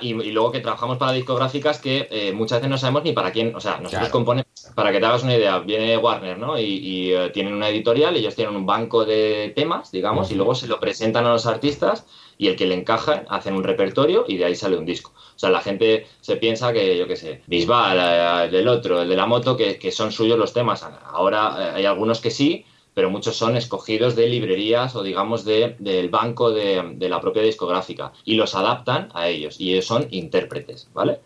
y, luego que trabajamos para discográficas que eh, muchas veces no sabemos ni para quién... O sea, nosotros componemos... Para que te hagas una idea, viene Warner, ¿no? Y, tienen una editorial, ellos tienen un banco de temas, digamos, y luego se lo presentan a los artistas y el que le encaja hacen un repertorio y de ahí sale un disco. O sea, la gente se piensa que, yo qué sé, Bisbal, el del otro, el de la moto, que, son suyos los temas. Ahora eh, hay algunos que sí, pero muchos son escogidos de librerías o digamos de, del banco de, la propia discográfica y los adaptan a ellos y ellos son intérpretes, ¿vale?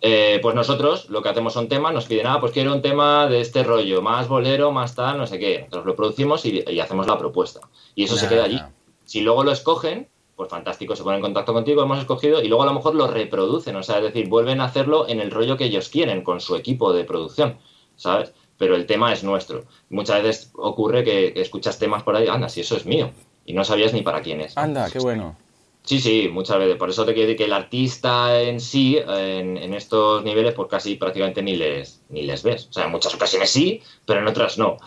Eh, pues nosotros lo que hacemos son temas, nos piden, ah, pues quiero un tema de este rollo, más bolero, más tal, no sé qué. Nosotros lo producimos y, hacemos la propuesta. Y eso se queda allí. Si luego lo escogen, pues fantástico, se ponen en contacto contigo, hemos escogido y luego a lo mejor lo reproducen, o sea, es decir, vuelven a hacerlo en el rollo que ellos quieren con su equipo de producción, ¿sabes? Pero el tema es nuestro. Muchas veces ocurre que, escuchas temas por ahí, anda, si eso es mío, y no sabías ni para quién es. Anda, qué bueno. Sí, sí, muchas veces. Por eso te quiero decir que el artista en sí, en, estos niveles, pues casi prácticamente ni les, ni les ves. O sea, en muchas ocasiones sí, pero en otras no.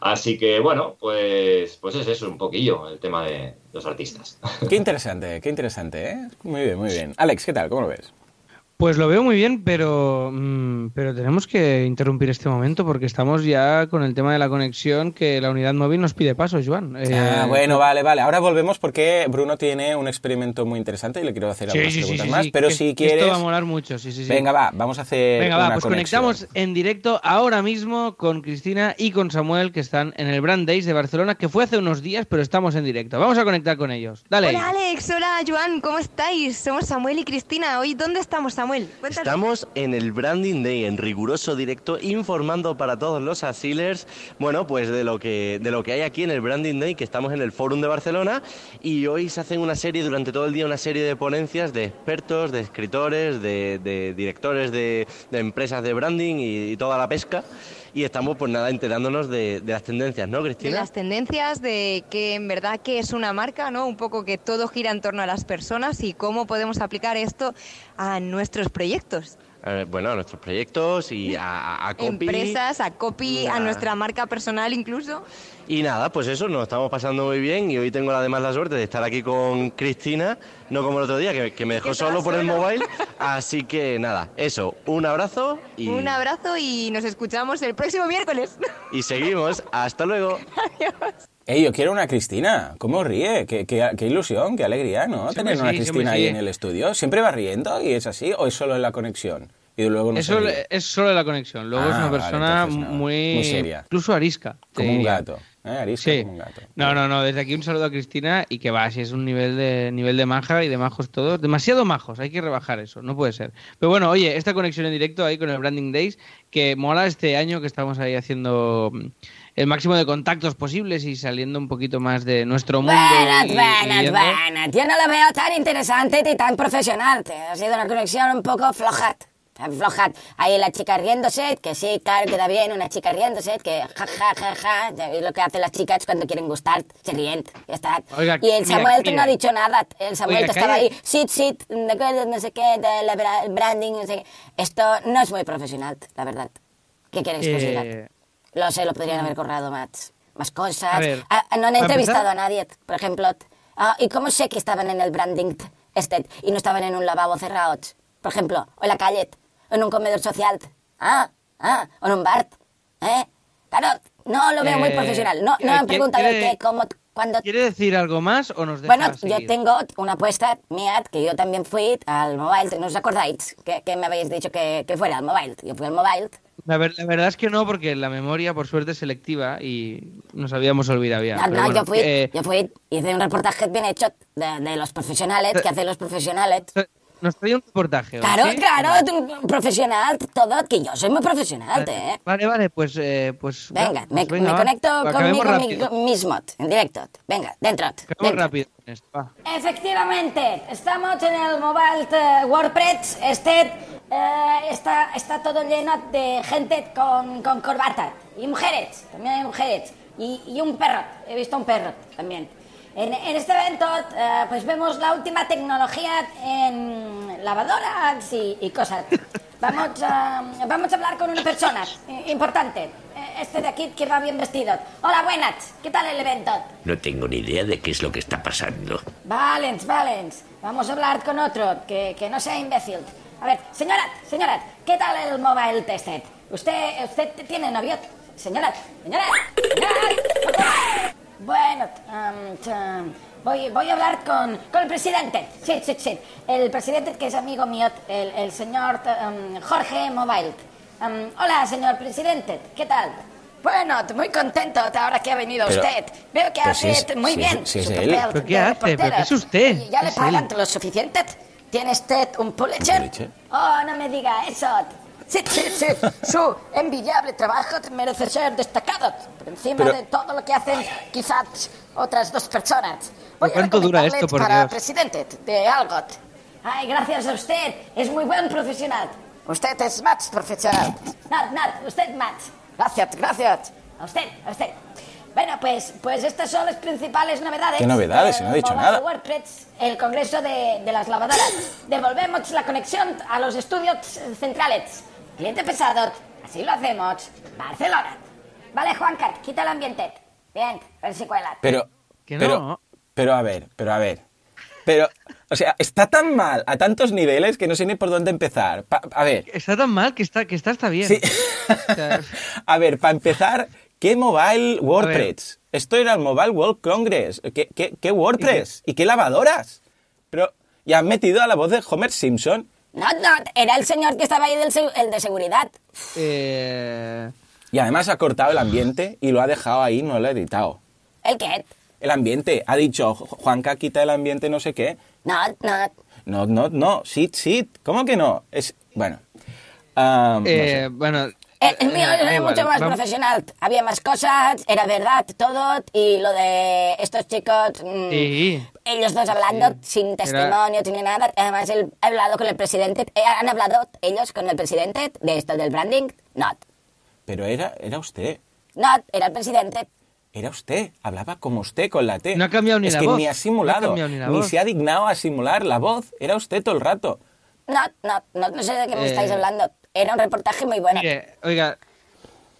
Así que, bueno, pues, pues es eso un poquillo el tema de los artistas. Qué interesante, qué interesante, ¿eh? Muy bien, muy bien. Alex, ¿qué tal? ¿Cómo lo ves? Pues lo veo muy bien, pero, mm, pero tenemos que interrumpir este momento porque estamos ya con el tema de la conexión que la unidad móvil nos pide paso, Joan. Eh, ah, bueno, vale, vale. Ahora volvemos porque Bruno tiene un experimento muy interesante y le quiero hacer algunas preguntas más. pero si quieres. Esto va a molar mucho, sí, sí, sí. Venga, va, vamos a hacer. Venga, va, pues conectamos en directo ahora mismo con Cristina y con Samuel que están en el Brand Days de Barcelona, que fue hace unos días, pero estamos en directo. Vamos a conectar con ellos. Dale. Hola, Alex. Hola, Joan. ¿Cómo estáis? Somos Samuel y Cristina. Hoy, ¿dónde estamos, Samuel? Estamos en el Branding Day, en riguroso directo, informando para todos los asilers, bueno, pues de lo que, de lo que hay aquí en el Branding Day, que estamos en el Fórum de Barcelona, y hoy se hacen una serie, durante todo el día, una serie de ponencias de expertos, de escritores, de, directores de, empresas de branding y toda la pesca y estamos pues nada enterándonos de, las tendencias, ¿no, Cristina? De las tendencias, de que en verdad que es una marca, ¿no? Un poco que todo gira en torno a las personas y cómo podemos aplicar esto a nuestros proyectos. Bueno, a nuestros proyectos y a, a, copy. Empresas, a copy, a nuestra marca personal incluso. Y nada, pues eso, nos estamos pasando muy bien y hoy tengo además la suerte de estar aquí con Cristina, no como el otro día, que, me dejó solo por el mobile. Así que nada, eso, un abrazo y... Un abrazo y nos escuchamos el próximo miércoles. Y seguimos, hasta luego. Adiós. Ey, yo quiero una Cristina. ¿Cómo ríe? Qué, qué, ilusión, qué alegría, ¿no? Tener una Cristina ahí en el estudio. ¿Siempre va riendo y es así? ¿O es solo en la conexión? Y luego no Eso es solo la conexión. Luego es una ah, persona muy, muy seria. Incluso arisca. Como un gato. ¿Eh? como un gato. No, no, no. Desde aquí un saludo a Cristina y que va, si es un nivel de nivel de maja y de majos todos. Demasiado majos, hay que rebajar eso, no puede ser. Pero bueno, oye, esta conexión en directo ahí con el Branding Days, que mola este año que estamos ahí haciendo mm, el máximo de contactos posibles y saliendo un poquito más de nuestro mundo. Buenas, buenas, buenas. Yo no lo veo tan interesante ni tan profesional. Ha sido una conexión un poco flojat flojat. Ahí la chica riéndose, que sí, claro, queda bien, una chica riéndose, que ja, ja, ja, ja, es lo que hacen las chicas cuando quieren gustar, se ríen, ya está. y el Samuel que no ha dicho nada, el Samuel que estaba ahí, sit, sit, no sé qué, de branding, no sé qué. Esto no es muy profesional, la verdad. ¿Qué queréis eh... Lo sé, lo podrían haber corrado más. Más cosas. A ver, Ah, no han entrevistado empezar- a nadie, por ejemplo. Ah, ¿Y cómo sé que estaban en el branding este y no estaban en un lavabo cerrado? Por ejemplo, o en la calle, en un comedor social. Ah, ah, o en un bar. ¿Eh? Claro, no lo veo muy Eh, profesional. No, no eh, me han ¿quiere- preguntado quiere- qué, cómo, cuándo... ¿Quiere decir algo más o nos Bueno, yo tengo una apuesta mía, que yo también fui al mobile, ¿no os acordáis? Que, que me habéis dicho que, que fuera al mobile. Yo fui al mobile. La, ver- la verdad es que no, porque la memoria, por suerte, es selectiva y nos habíamos olvidado ya. No, Pero no, bueno, yo fui, eh, yo fui, hice un reportaje bien hecho de, de los profesionales, que hacen los profesionales. Nos trae un reportaje. Claro, claro, tú, un profesional, todo, que yo soy muy profesional, ¿eh? Vale, vale, pues... eh, pues Venga, pues me, venga, me conecto Acabemos conmigo mi- mismo, en directo. Venga, dentro. Acabemos rápido con esto, va. Efectivamente, estamos en el mobile WordPress. Este eh, está, está todo lleno de gente con, con corbata. Y mujeres, también hay mujeres. Y, y un perro, he visto un perro también. En, en este evento, eh, pues vemos la última tecnología en lavadoras y, y cosas. Vamos a, vamos a hablar con una persona importante. Eh, Este de aquí que va bien vestido. Hola, buenas. ¿Qué tal el evento? No tengo ni idea de qué es lo que está pasando. Valens, Valens, vamos a hablar con otro, que, que no sea imbécil. A ver, señora, señora, ¿qué tal el mobile tested? ¿Usted, usted tiene novio? Señora, señora, señora. Bueno, um, um, voy, voy a hablar con, con el presidente. Sí, sí, sí. El presidente que es amigo mío, el, el señor um, Jorge Mobile. Um, hola, señor presidente, ¿qué tal? Bueno, muy contento ahora que ha venido Pero- usted. Veo que hace si es- muy si es- bien si es su él. papel ¿Pero qué de hace? ¿Pero qué es usted? ¿Ya le pagan él. lo suficiente? ¿Tiene usted un Pulitzer? Pulitzer? Oh, no me diga eso. Sí, sí, sí. Su envidiable trabajo merece ser destacado por encima Pero- de todo lo que hacen quizás otras dos personas. Voy a ¿Cuánto dura recomendarle esto, por para Dios? presidente de Algot. Ay, gracias a usted. Es muy buen profesional. Usted es más profesional. Nat, Nat, usted más. Gracias, gracias. A usted, a usted. Bueno, pues, pues estas son las principales novedades. ¿Qué novedades? Si no he dicho nada. WordPress, el congreso de, de las lavadoras. Devolvemos la conexión a los estudios centrales. Cliente pesado, así lo hacemos. Barcelona. Vale, Juancar, quita el ambiente. Bien, a ver si cuela. Pero, Que pero, no. pero a ver, pero a ver. Pero, o sea, está tan mal a tantos niveles que no sé ni por dónde empezar. Pa- a ver, Está tan mal que está, que está, está bien. sí. O sea, a ver, para empezar, ¿qué Mobile WordPress? Esto era el Mobile World Congress. ¿Qué, qué, qué WordPress? ¿Y qué lavadoras? Pero, ya han metido a la voz de Homer Simpson. No, no, era el señor que estaba ahí, del el de seguridad. eh, Y además ha cortado el ambiente y lo ha dejado ahí, no lo ha editado. ¿El qué? El ambiente, ha dicho, "Ju- Juanca quita el ambiente no sé qué. No, no. No, no, no, sit, sit. ¿Cómo que no? Es, bueno. no eh, sé. bueno... El, el mío eh, era igual, mucho más vamos- profesional. Había más cosas, era verdad todo. Y lo de estos chicos, mm, Sí. ellos dos hablando Sí. sin Era- testimonio, sin nada. Además, él ha hablado con el presidente. eh, ¿Han hablado ellos con el presidente de esto del branding? No. Pero era, era usted. No, era el presidente. Era usted. Hablaba como usted con la T. No ha cambiado ni es la que voz. ni ha simulado. No ha ni la ni voz. se ha dignado a simular la voz. Era usted todo el rato. No, no, no, no sé de qué me Eh, estáis hablando. Era un reportaje muy bueno. Mire, oiga...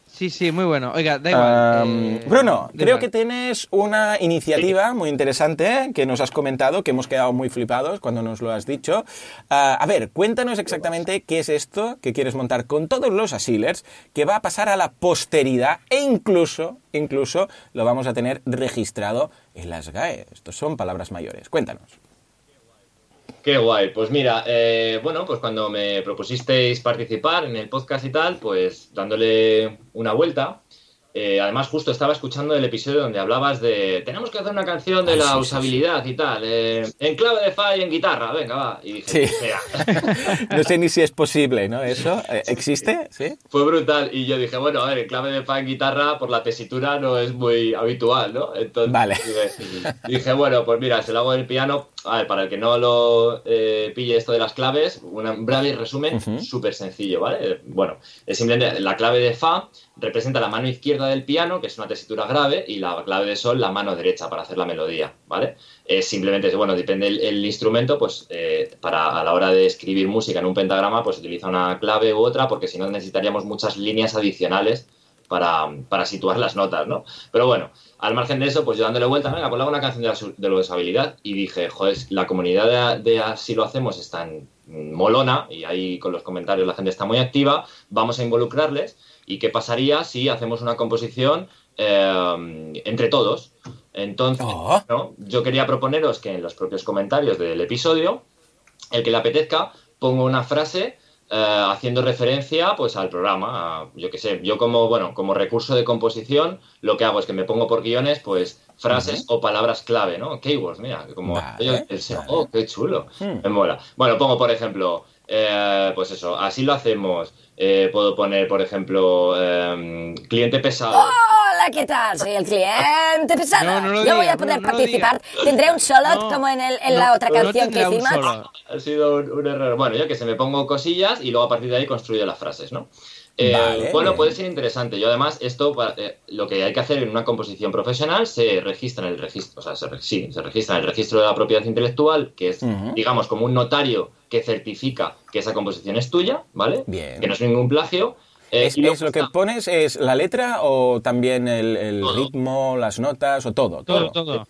Sí, sí, muy bueno. Oiga, da igual. Eh, Bruno, da creo igual. que tienes una iniciativa muy interesante que nos has comentado, que hemos quedado muy flipados cuando nos lo has dicho. Ah, a ver, cuéntanos exactamente qué es esto que quieres montar con todos los asilers, que va a pasar a la posteridad e incluso, incluso lo vamos a tener registrado en las GAE. Estos son palabras mayores. Cuéntanos. Qué guay. Pues mira, eh, bueno, pues cuando me propusisteis participar en el podcast y tal, pues dándole una vuelta. eh, además, justo estaba escuchando el episodio donde hablabas de tenemos que hacer una canción de la sí, sí, usabilidad y tal, eh, en clave de fa y en guitarra, venga, va. Y dije, Sí. "Espera". No sé ni si es posible, ¿no? ¿Eso eh, existe? ¿Sí? Fue brutal. Y yo dije, bueno, a ver, en clave de fa en guitarra por la tesitura no es muy habitual, ¿no? Entonces Vale. dije, dije, bueno, pues mira, se lo hago en el piano. A ver, para el que no lo eh, pille esto de las claves, un breve resumen súper sencillo, ¿vale? Bueno, es simplemente la clave de fa representa la mano izquierda del piano, que es una tesitura grave, y la clave de sol la mano derecha para hacer la melodía, ¿vale? Es simplemente, bueno, depende el, el instrumento, pues eh, para a la hora de escribir música en un pentagrama, pues utiliza una clave u otra, porque si no necesitaríamos muchas líneas adicionales para, para situar las notas, ¿no? Pero bueno, al margen de eso, pues yo dándole vuelta, venga, pues hago una canción de, la, de la usabilidad y dije, joder, la comunidad de, de Así lo hacemos es tan molona y ahí con los comentarios la gente está muy activa, vamos a involucrarles y qué pasaría si hacemos una composición eh, entre todos. Entonces, Oh. ¿no? yo quería proponeros que en los propios comentarios del episodio, el que le apetezca, ponga una frase eh, haciendo referencia pues al programa. a- yo qué sé, yo como, bueno, como recurso de composición, lo que hago es que me pongo por guiones, pues frases o palabras clave, ¿no? Keywords, mira, como Vale, yo- el SEO, vale. oh, qué chulo. Hmm. Me mola. Bueno, pongo por ejemplo, eh, pues eso, así lo hacemos. Eh, puedo poner, por ejemplo, em, cliente pesado. Hola, ¿qué tal? Soy el cliente pesado. No, no lo Yo voy a poder no, no lo participar. Tendré un solot No, como en, el, en la otra no canción que hicimos. solo. Ha sido un, un error. Bueno, yo que se me pongo cosillas y luego a partir de ahí construyo las frases, ¿no? Eh, Vale, bueno, puede ser interesante. Yo además, esto, para- eh, lo que hay que hacer en una composición profesional, se registra en el registro, o sea, se, sí, se registra en el registro de la propiedad intelectual, que es, digamos, como un notario que certifica que esa composición es tuya, ¿vale? Bien. Que no es ningún plagio. Eh, ¿Es, es lo que pones es la letra o también el, ritmo, las notas o todo? Todo, todo.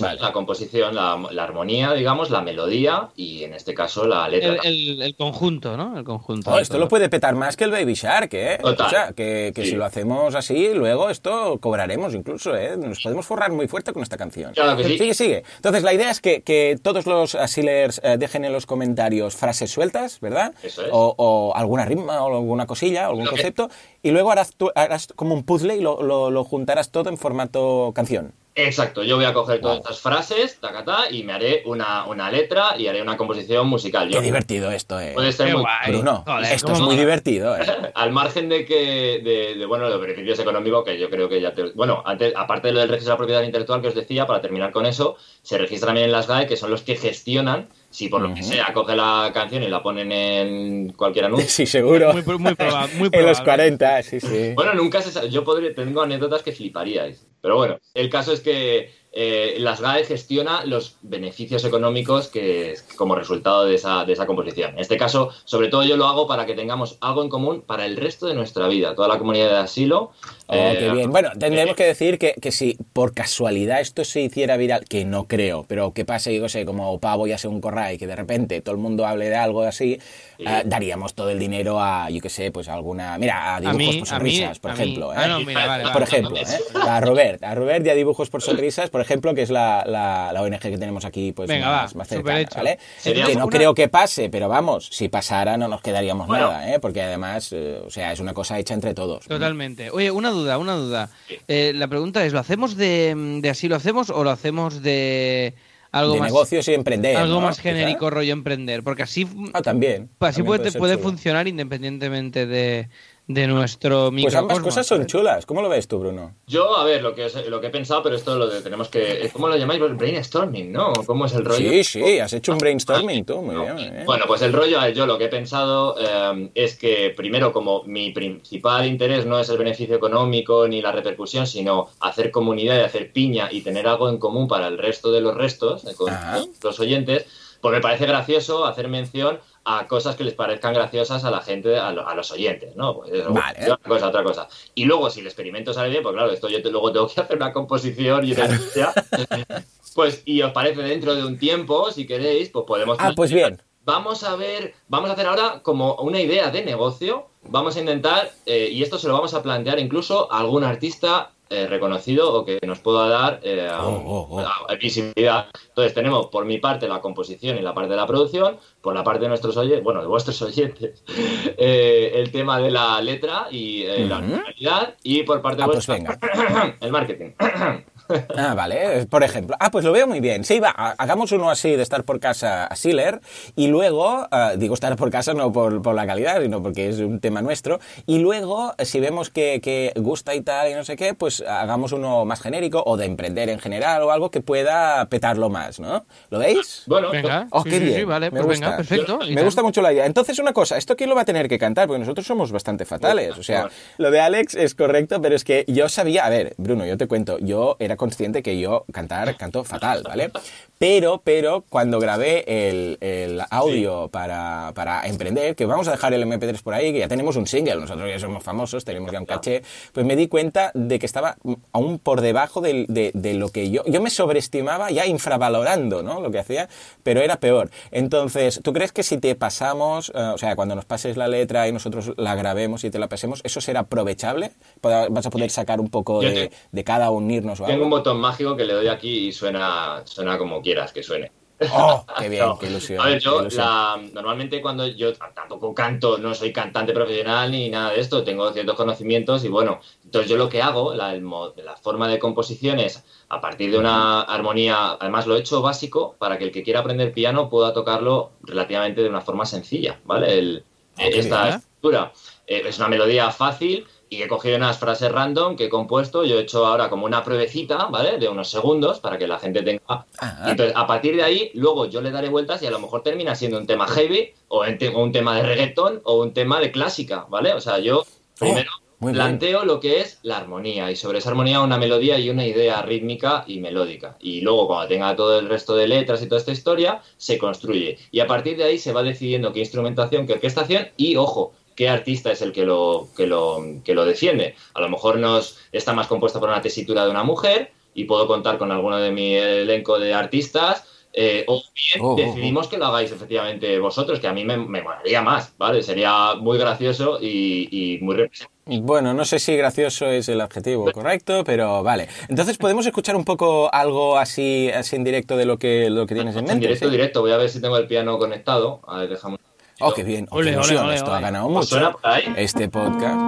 Vale. la composición, la, la armonía, digamos, la melodía y en este caso la letra. El, el- el conjunto, ¿no? El conjunto. Oh, esto lo puede petar más que el Baby Shark, ¿eh? Total. O sea, que, que Sí. si lo hacemos así, luego esto cobraremos incluso, ¿eh? Nos podemos forrar muy fuerte con esta canción. Claro que sí. Sigue, sigue. Entonces, la idea es que, que todos los asilers eh, dejen en los comentarios frases sueltas, ¿verdad? Eso es. O, o alguna rima o alguna cosilla, algún Lo que- concepto. Y luego harás, tú- harás como un puzzle y lo, lo- lo juntarás todo en formato canción. Exacto, yo voy a coger todas Wow. estas frases, tacatá, y me haré una, una letra y haré una composición musical. Yo, Qué divertido esto, ¿eh? Puede ser Qué muy guay. Bruno, Joder, esto es muy mola. divertido, ¿eh? Al margen de que, de, de, bueno, los beneficios económicos, que yo creo que ya te. Bueno, antes, aparte de lo del registro de la propiedad intelectual que os decía, para terminar con eso, se registra también en las GAE, que son los que gestionan, si por lo que sea coge la canción y la ponen en cualquier anuncio. Sí, seguro. Muy, muy proba- muy en los probable. 40, sí, sí. Bueno, nunca se sabe. Yo podría, tengo anécdotas que fliparíais. Pero bueno, el caso es que eh, las GAE gestiona los beneficios económicos que como resultado de esa, de esa composición. En este caso, sobre todo yo lo hago para que tengamos algo en común para el resto de nuestra vida. Toda la comunidad de asilo. Oh, eh, qué bien. Bueno, tendremos eh, que decir que, que si por casualidad esto se hiciera viral, que no creo, pero que pase, yo sé, como pavo ya sea un corral y que de repente todo el mundo hable de algo así, Sí. eh, daríamos todo el dinero a, yo qué sé, pues a alguna. Mira, a A dibujos mí, por sonrisas, por ejemplo. ¿eh? Ah, no, mira, vale, por ejemplo, ¿eh? a Robert, a Robert y a dibujos por sonrisas, por ejemplo, que es la, la, la ONG que tenemos aquí, pues Venga, más, va, más cercana. ¿vale? Que no una- creo que pase, pero vamos, si pasara no nos quedaríamos Bueno. nada, ¿eh? Porque además, eh, o sea, es una cosa hecha entre todos. Totalmente. Oye, una duda, una duda. Eh, la pregunta es, ¿lo hacemos de, de así lo hacemos o lo hacemos de algo de más negocios y emprender. algo ¿no? más Quizá. genérico rollo emprender? Porque así, Ah, también. así También puede, puede funcionar independientemente de, de nuestro Pues ambas cosas son chulas. ¿Cómo lo ves tú, Bruno? Yo, a ver, lo que, os- lo que he pensado, pero esto lo de- tenemos que. ¿Cómo lo llamáis? Brainstorming, ¿no? ¿Cómo es el rollo? Sí, sí, has hecho un brainstorming tú, muy bien. Bueno, pues el rollo, a ver, yo lo que he pensado eh, es que primero, como mi principal interés no es el beneficio económico ni la repercusión, sino hacer comunidad y hacer piña y tener algo en común para el resto de los restos, eh, con Ajá. los oyentes, pues me parece gracioso hacer mención a cosas que les parezcan graciosas a la gente, a, lo- a los oyentes, ¿no? Pues eso, Vale. una cosa, otra cosa. Y luego, si el experimento sale bien, pues claro, esto yo te- luego tengo que hacer una composición y una. Pues, y os parece dentro de un tiempo, si queréis, pues podemos... Ah, pues bien. Vamos a ver, vamos a hacer ahora como una idea de negocio. Vamos a intentar, eh, y esto se lo vamos a plantear incluso a algún artista eh, reconocido o que nos pueda dar eh, Oh, oh, oh. visibilidad. Entonces tenemos por mi parte la composición y la parte de la producción, por la parte de nuestros oyentes, bueno, de vuestros oyentes, eh, el tema de la letra y eh, la originalidad, y por parte Ah, de pues vuestra, venga. el marketing. Ah, vale, por ejemplo. Ah, pues lo veo muy bien. Sí, va, ha- hagamos uno así de estar por casa a Sealer y luego, ah, digo estar por casa no por, por la calidad, sino porque es un tema nuestro, y luego, eh, si vemos que, que gusta y tal y no sé qué, pues hagamos uno más genérico o de emprender en general o algo que pueda petarlo más, ¿no? ¿Lo veis? Bueno, Venga, Oh, sí, qué sí, bien. sí, vale, me pues gusta. venga, perfecto. Me gusta mucho la idea. Entonces, una cosa, ¿esto quién lo va a tener que cantar? Porque nosotros somos bastante fatales. O sea, lo de Alex es correcto, pero es que yo sabía, a ver, Bruno, yo te cuento, yo era sea consciente que yo cantar canto fatal, ¿vale? Pero, pero, cuando grabé el, el audio para, para emprender, que vamos a dejar el MP3 por ahí, que ya tenemos un single, nosotros ya somos famosos, tenemos ya un caché, pues me di cuenta de que estaba aún por debajo de, de lo que yo... Yo me sobreestimaba ya infravalorando, ¿no? Lo que hacía, pero era peor. Entonces, ¿tú crees que si te pasamos, eh, o sea, cuando nos pases la letra y nosotros la grabemos y te la pasemos, eso será aprovechable? ¿Vas a poder sacar un poco de, de cada unirnos o Tengo un botón mágico que le doy aquí y suena, suena como quieras que suene. ¡Oh, qué bien, No. qué ilusión! A ver, qué yo la- normalmente cuando yo tampoco canto, no soy cantante profesional ni nada de esto, tengo ciertos conocimientos y bueno, entonces yo lo que hago, la, el la forma de composición es a partir de una armonía, además lo he hecho básico para que el que quiera aprender piano pueda tocarlo relativamente de una forma sencilla, ¿vale? El- Ah, esta bien. estructura. Eh, es una melodía fácil y he cogido unas frases random que he compuesto. Yo he hecho ahora como una pruebecita, ¿vale? De unos segundos para que la gente tenga. Ah. Y entonces, a partir de ahí, luego yo le daré vueltas y a lo mejor termina siendo un tema heavy o un tema de reggaeton o un tema de clásica, ¿vale? O sea, yo primero Oh, bien. planteo lo que es la armonía y sobre esa armonía una melodía y una idea rítmica y melódica. Y luego cuando tenga todo el resto de letras y toda esta historia, se construye. Y a partir de ahí se va decidiendo qué instrumentación, qué orquestación y, ojo, qué artista es el que lo, que lo, que lo defiende. A lo mejor nos está más compuesta por una tesitura de una mujer y puedo contar con alguno de mi elenco de artistas. eh, o bien Oh, oh, oh. decidimos que lo hagáis efectivamente vosotros, que a mí me, me molaría más, ¿vale? Sería muy gracioso y, y muy representativo. Bueno, no sé si gracioso es el adjetivo correcto, pero vale. Entonces, ¿podemos escuchar un poco algo así, así en directo de lo que, lo que tienes en En mente? directo, ¿sí? directo. Voy a ver si tengo el piano conectado. A ver, dejamos. Oh, qué bien. Oh, Ole, qué ole, ole, Esto ole. ha ganado ¿Os mucho. suena por ahí? Este podcast.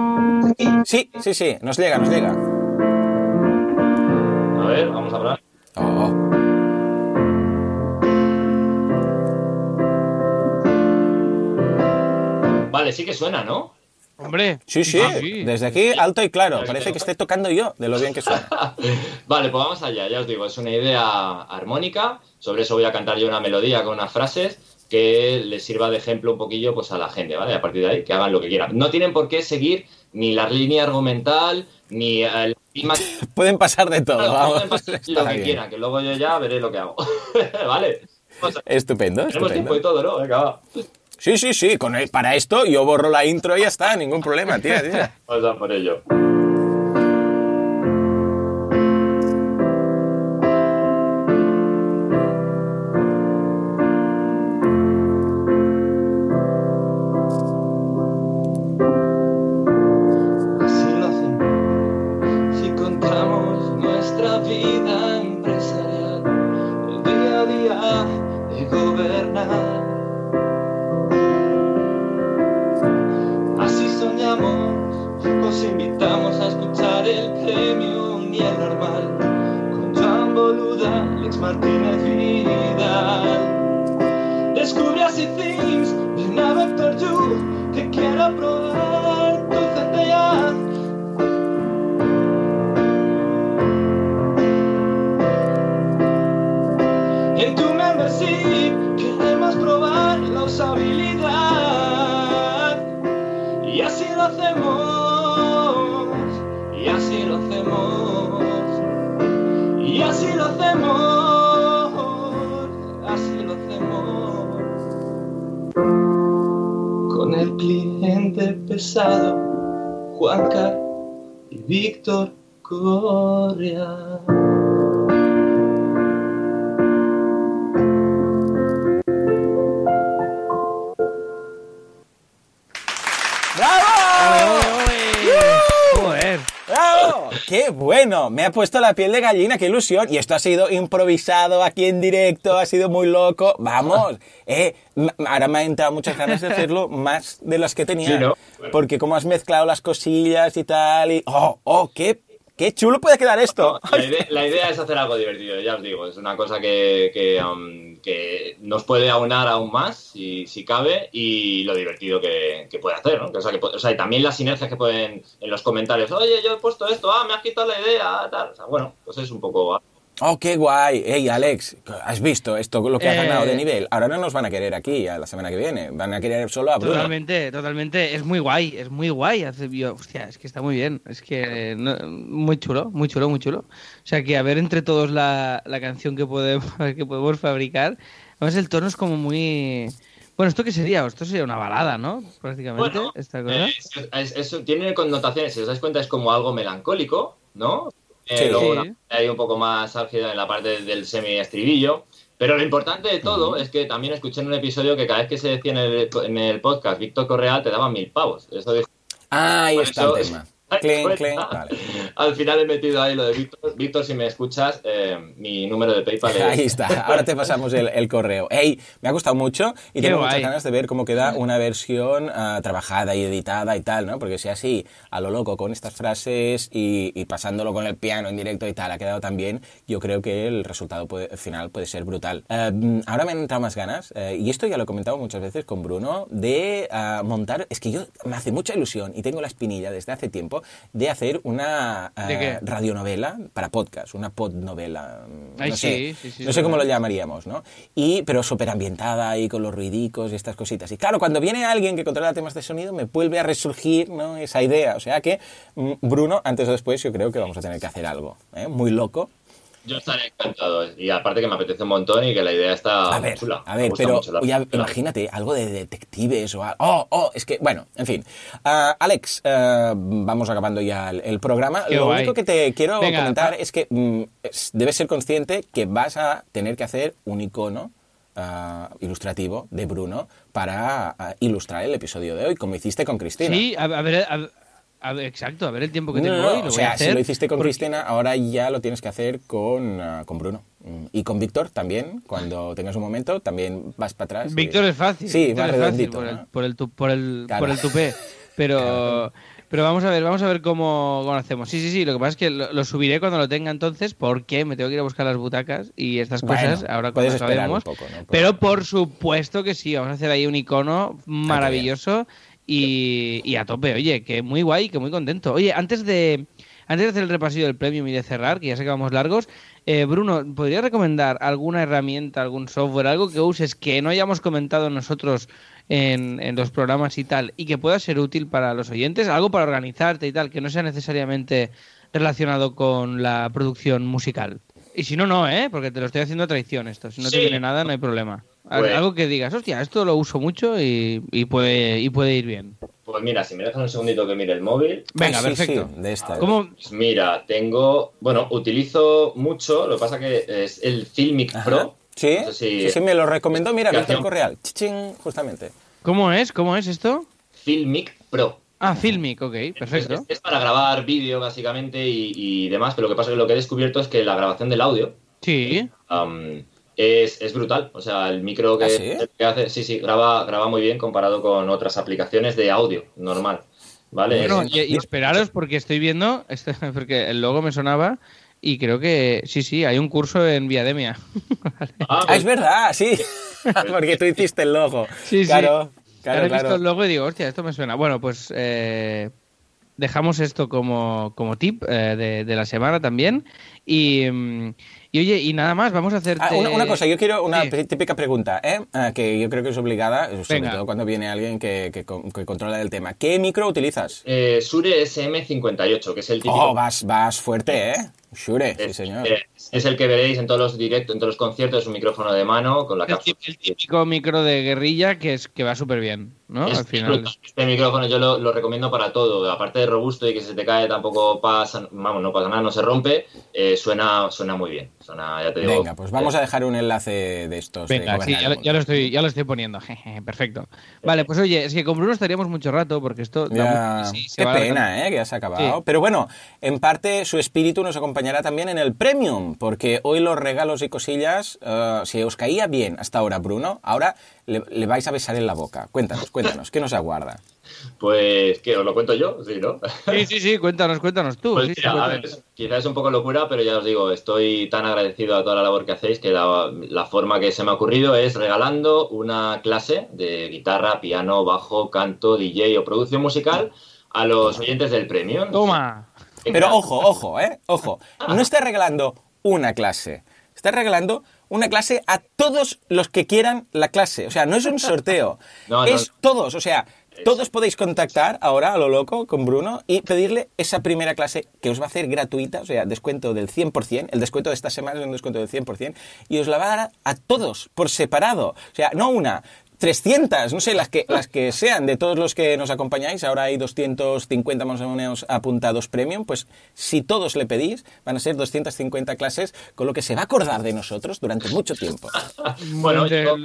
Sí, sí, sí. Nos llega, nos llega. A ver, vamos a hablar. Oh. Vale, sí que suena, ¿no? Hombre. Sí, sí. Desde aquí, alto y claro. Parece que esté tocando yo, de lo bien que suena. Vale, pues vamos allá. Ya os digo, es una idea armónica. Sobre eso voy a cantar yo una melodía con unas frases que les sirva de ejemplo un poquillo pues a la gente, ¿vale? A partir de ahí, que hagan lo que quieran. No tienen por qué seguir ni la línea argumental, ni el Pueden pasar de todo, Claro, vamos. pueden pasar lo que bien. quieran, que luego yo ya veré lo que hago. vale. A- Estupendo, Tenemos tiempo y estupendo. todo, ¿no? Venga, va. Sí, sí, sí. Con el- para esto yo borro la intro y ya está. Ningún problema, tía. Vamos a por ello. Ha puesto la piel de gallina, qué ilusión. Y esto ha sido improvisado aquí en directo, ha sido muy loco. Vamos, eh, m- ahora me ha entrado muchas ganas de hacerlo más de las que tenía. Sí, ¿no? Porque como has mezclado las cosillas y tal, y... ¡Oh, oh, qué, qué chulo puede quedar esto! La idea, es hacer algo divertido, ya os digo. Es una cosa que, que, um, que nos puede aunar aún más, si, si cabe, y lo divertido que, puede hacer, ¿no? O, sea, que, o sea, y también las sinergias que pueden en los comentarios. Oye, yo he puesto esto, ah, me has quitado la idea, tal. O sea, bueno, pues es un poco... Oh, qué guay. Hey, Alex, ¿has visto esto, lo que has Eh, ganado de nivel? Ahora no nos van a querer aquí a la semana que viene. Van a querer solo a Bruno. Totalmente, totalmente. Es muy guay, es muy guay. Hostia, es que está muy bien. Es que no- muy chulo, muy chulo, muy chulo. O sea que a ver entre todos la, la canción que podemos, que podemos fabricar. Además el tono es como muy... Bueno, ¿esto qué sería? Esto sería una balada, ¿no? Prácticamente, Bueno, esta cosa. Eh, es- es- es- tiene connotaciones, si os dais cuenta, es como algo melancólico, ¿no? Eh, Sí. luego Sí. hay un poco más álgida en la parte del semi-estribillo. Pero lo importante de todo es que también escuché en un episodio que cada vez que se decía en el, en el podcast Víctor Correal te daban mil pavos. Eso dijo. Ah, ahí Por está el tema. Ah, Vale. Al final he metido ahí lo de Víctor. Víctor, si me escuchas, eh, mi número de PayPal es... Ahí está, ahora te pasamos el, el correo. Hey, me ha gustado mucho y Qué tengo guay. muchas ganas de ver cómo queda una versión ah, trabajada y editada y tal, ¿no? Porque si así, a lo loco, con estas frases y, y pasándolo con el piano en directo y tal, ha quedado tan bien, yo creo que el resultado puede- final puede ser brutal. Mm, ahora me han entrado más ganas, eh, y esto ya lo he comentado muchas veces con Bruno, de ah, montar, es que yo me hace mucha ilusión y tengo la espinilla desde hace tiempo de hacer una ¿De qué? radionovela para podcast, una podnovela. mm, Ay, no sí, sé, sí, sí, no sé cómo lo llamaríamos, ¿no? Y, pero súper ambientada y con los ruidicos y estas cositas. Y claro, cuando viene alguien que controla temas de sonido, me vuelve a resurgir ¿no? esa idea. O sea que, mm, Bruno, antes o después, yo creo que vamos a tener que hacer algo ¿eh? muy loco. Yo estaré encantado. Y aparte que me apetece un montón y que la idea está A ver, chula. a ver, pero mucho la ya, imagínate algo de detectives o algo. Oh, oh, es que, bueno, en fin. Ah, Alex, ah, vamos acabando ya el, el programa. Qué Lo guay. único que te quiero Venga, comentar es que mm, es- debes ser consciente que vas a tener que hacer un icono ah, ilustrativo de Bruno para ah, ilustrar el episodio de hoy, como hiciste con Cristina. Sí, a, a ver, a- a ver, exacto, a ver el tiempo que tengo no, hoy. Lo o voy a sea, si hacer lo hiciste con porque- Cristina, ahora ya lo tienes que hacer con, ah, con Bruno. Mm, Y con Víctor también, cuando tengas un momento, también vas para atrás. y- Víctor es fácil. Sí, Víctor es fácil por, ¿no? el, por, el, tu- por, el, Claro. por el tupé. Pero, pero vamos a ver, vamos a ver cómo, cómo lo hacemos. Sí, sí, sí, lo que pasa es que lo, lo subiré cuando lo tenga entonces, porque me tengo que ir a buscar las butacas y estas Bueno, cosas, ahora cuando poco, ¿no? Pero por supuesto que sí, vamos a hacer ahí un icono maravilloso y, y a tope. Oye, que muy guay, que muy contento. Oye, antes de, antes de hacer el repasillo del premium y de cerrar, que ya sé que vamos largos, eh, Bruno, ¿podrías recomendar alguna herramienta, algún software, algo que uses que no hayamos comentado nosotros en, en los programas y tal, y que pueda ser útil para los oyentes? Algo para organizarte y tal, que no sea necesariamente relacionado con la producción musical. Y si no, no, ¿eh? Porque te lo estoy haciendo a traición esto. Si no te viene nada, no hay problema. Pues- Algo que digas, hostia, esto lo uso mucho y, y puede, y puede ir bien. Pues mira, si me dejas un segundito que mire el móvil. Venga, Ah, sí, perfecto. sí, de esta. ¿Cómo? Pues mira, tengo. Bueno, utilizo mucho, lo que pasa que es el Filmic Ajá. Pro. Sí, No sé si- sí, sí, me lo recomendó, mira, Víctor. Correal. Chichín, justamente. ¿Cómo es? ¿Cómo es esto? Filmic Pro. Ah, Filmic, ok, perfecto. Es, es para grabar vídeo, básicamente, y, y demás, pero lo que pasa es que lo que he descubierto es que la grabación del audio Sí. am, es, es brutal. O sea, el micro que, ¿Ah, sí? que hace, sí, sí, graba, graba muy bien comparado con otras aplicaciones de audio normal. ¿Vale? Bueno, y, y esperaros porque estoy viendo, este- porque el logo me sonaba y creo que sí, sí, hay un curso en Viademia. Vale. Ah, Ah, pues- es verdad, sí. Porque tú hiciste el logo. Sí, sí. Claro, claro, he visto claro. el logo y digo, hostia, esto me suena. Bueno, pues eh, dejamos esto como, como tip eh, de, de la semana también. Y, mm, y oye, y nada más, vamos a hacerte... Ah, una, una cosa, yo quiero una Sí. típica pregunta, ¿eh? Ah, que yo creo que es obligada, sobre Venga. todo cuando viene alguien que, que con- que controla el tema. ¿Qué micro utilizas? eh, Shure SM58, que es el típico. Oh, vas, vas fuerte, ¿eh? Shure, sí señor. es el que veréis en todos los directos, en todos los conciertos, es un micrófono de mano con la cápsula. el típico micro de guerrilla que es que va súper bien, ¿no? Es Al final. Este micrófono yo lo, lo recomiendo para todo. Aparte de robusto y que se te cae tampoco pasa, vamos, no pasa nada, no se rompe, eh, suena, suena muy bien. Suena, ya te digo. Venga, pues vamos a dejar un enlace de estos. de Venga, sí, ya, lo- ya lo estoy, ya lo estoy poniendo. jeje, Perfecto. Vale, pues oye, es que con Bruno estaríamos mucho rato porque esto... Ya, mucho- sí, se qué va pena, ¿eh? Que ya se ha acabado. Sí. Pero bueno, en parte su espíritu nos acompañará también en el Premium, porque hoy los regalos y cosillas, eh, si os caía bien hasta ahora Bruno, ahora le, le vais a besar en la boca. Cuéntanos, cuéntanos, ¿qué nos aguarda? Pues, ¿qué? ¿Os lo cuento yo? Sí, ¿no? Sí, sí, sí, cuéntanos, cuéntanos tú. Pues sí, a ver, cuéntanos. quizás es un poco locura, pero ya os digo, estoy tan agradecido a toda la labor que hacéis que la, la forma que se me ha ocurrido es regalando una clase de guitarra, piano, bajo, canto, DJ o producción musical a los oyentes del Premium. Toma. Pero ojo, ojo, ¿eh? Ojo, no está regalando una clase. Estás regalando una clase a todos los que quieran la clase. O sea, no es un sorteo. No, no. es todos. O sea, todos podéis contactar ahora a lo loco con Bruno y pedirle esa primera clase que os va a hacer gratuita, o sea, descuento del 100%. El descuento de esta semana es un descuento del 100%. Y os la va a dar a todos por separado. O sea, no una, 300, no sé, las que, las que sean, de todos los que nos acompañáis, ahora hay 250 más o menos apuntados premium, pues si todos le pedís, van a ser 250 clases, con lo que se va a acordar de nosotros durante mucho tiempo. Bueno, yo-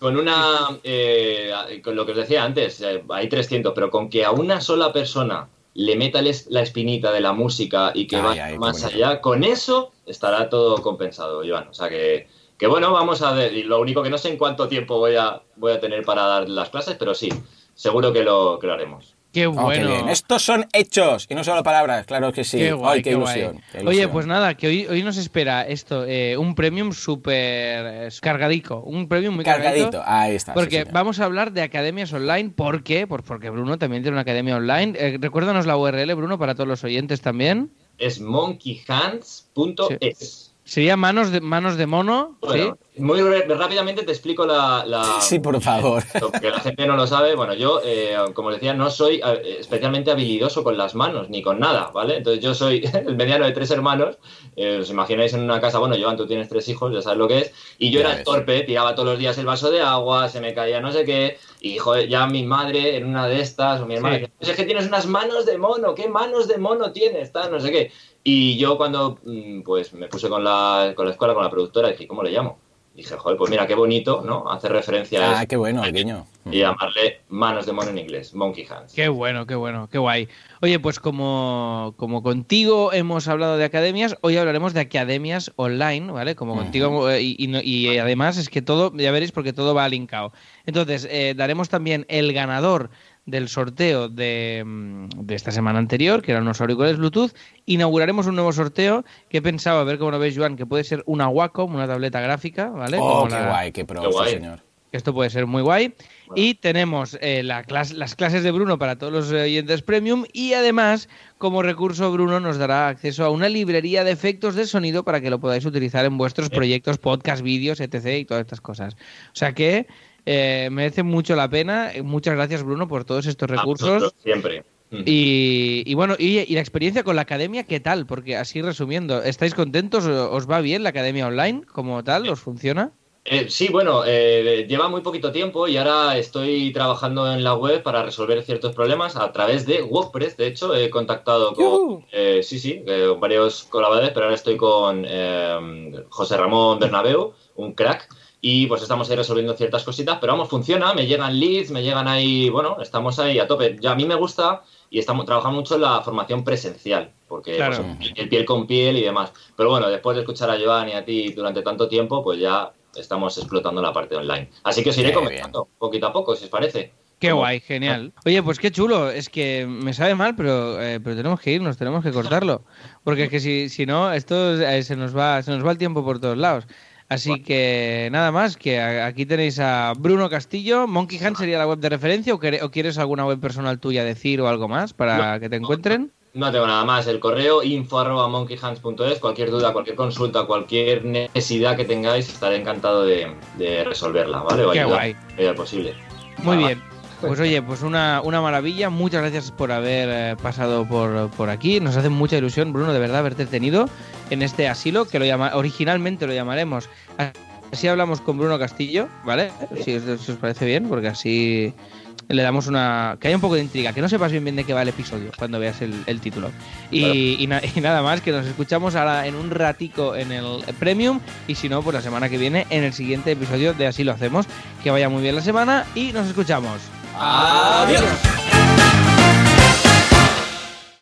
Con una, eh, con lo que os decía antes, eh, hay 300, pero con que a una sola persona le meta les- la espinita de la música y que Ay, vaya ay, más allá, con eso estará todo compensado, Iván. O sea que, que bueno, vamos a ver. Y lo único que no sé en cuánto tiempo voy a, voy a tener para dar las clases, pero sí, seguro que lo, que lo haremos. Qué Oh, qué bueno. bien. Estos son hechos y no solo palabras, claro que sí. Qué guay, Ay, qué, qué guay. ilusión, Oye, pues nada, que hoy, hoy nos espera esto, eh, un premium súper eh, cargadico, un premium muy cargadito. Cargadito, ahí está. sí, Porque vamos a hablar de academias online. ¿Por qué? Pues porque Bruno también tiene una academia online. Eh, recuérdanos la URL, Bruno, para todos los oyentes también. Es monkeyhands.es. Sería manos de, manos de mono. Bueno, ¿sí? Muy rápidamente te explico la, la- Sí, por favor. Porque la gente no lo sabe. Bueno, yo, eh, como decía, no soy eh, especialmente habilidoso con las manos ni con nada, ¿vale? Entonces yo soy el mediano de tres hermanos. Eh, os imagináis en una casa, bueno, Joan, tú tienes tres hijos, ya sabes lo que es. Y yo Ya era ves. torpe, tiraba todos los días el vaso de agua, se me caía no sé qué. Y joder, ya mi madre en una de estas, o mi hermana, Sí. "Pues es que tienes unas manos de mono, ¿qué manos de mono tienes? Tal, no sé qué. Y yo cuando mm, pues me puse con la, con la escuela, con la productora, dije, ¿cómo le llamo? Dije, joder, pues mira, qué bonito, ¿no? Hace referencia a Ah, qué bueno, el guiño. y llamarle manos de mono en inglés, monkey hands. Qué bueno, qué bueno, qué guay. Oye, pues como, como contigo hemos hablado de academias, hoy hablaremos de academias online, ¿vale? Como contigo, eh, y, y además es que todo, ya veréis, porque todo va linkado. Entonces, eh, daremos también el ganador del sorteo de, mm, de esta semana anterior, que eran unos auriculares Bluetooth. Inauguraremos un nuevo sorteo que he pensado, a ver cómo lo ves, Joan, que puede ser una Wacom, una tableta gráfica, ¿vale? Oh, Como qué la- guay, qué pro, Qué sí, guay. señor. Esto puede ser muy guay. Y tenemos eh, la clas- las clases de Bruno para todos los oyentes premium. Y además, como recurso, Bruno nos dará acceso a una librería de efectos de sonido para que lo podáis utilizar en vuestros proyectos, podcast, vídeos, etc. y todas estas cosas. O sea que eh, merece mucho la pena. Muchas gracias, Bruno, por todos estos recursos. Siempre. Y, y bueno, y, y la experiencia con la academia, ¿qué tal? Porque así resumiendo, ¿estáis contentos? ¿Os va bien la academia online como tal? ¿Os funciona? Eh, sí, bueno, eh, lleva muy poquito tiempo y ahora estoy trabajando en la web para resolver ciertos problemas a través de WordPress. De hecho, he contactado con, eh, sí, sí, eh, con varios colaboradores, pero ahora estoy con eh, José Ramón Bernabeu, un crack, y pues estamos ahí resolviendo ciertas cositas, pero vamos, funciona, me llegan leads, me llegan ahí, bueno, estamos ahí a tope. Ya a mí me gusta y estamos trabajando mucho en la formación presencial, porque Claro. pues, el piel con piel y demás. Pero bueno, después de escuchar a Joan y a ti durante tanto tiempo, pues ya estamos explotando la parte online. Así que os iré comentando poquito a poco, si os parece. Qué guay, genial. Oye, pues qué chulo. Es que me sabe mal, pero, eh, pero tenemos que irnos, tenemos que cortarlo. Porque es que si, si no, esto eh, se nos va, se nos va el tiempo por todos lados. Así que nada más, que aquí tenéis a Bruno Castillo. Monkey Hand sería la web de referencia o, quieres alguna web personal tuya decir o algo más para que te encuentren? No tengo nada más. El correo info arroba monkeyhands.es. Cualquier duda, cualquier consulta, cualquier necesidad que tengáis, estaré encantado de, de resolverla, ¿vale? O Qué ayudar guay. medida posible. Muy Nada bien. Pues oye, pues una, una maravilla. Muchas gracias por haber eh, pasado por, por aquí. Nos hace mucha ilusión, Bruno, de verdad, haberte tenido en este asilo, que lo llama, originalmente lo llamaremos. Así hablamos con Bruno Castillo, ¿vale? Si os, si os parece bien, porque así le damos una... que haya un poco de intriga, que no sepas bien bien de qué va el episodio cuando veas el, el título. Y, y na- y nada más, que nos escuchamos ahora en un ratico en el Premium y si no, pues la semana que viene en el siguiente episodio de Así lo hacemos. Que vaya muy bien la semana y nos escuchamos. Adiós.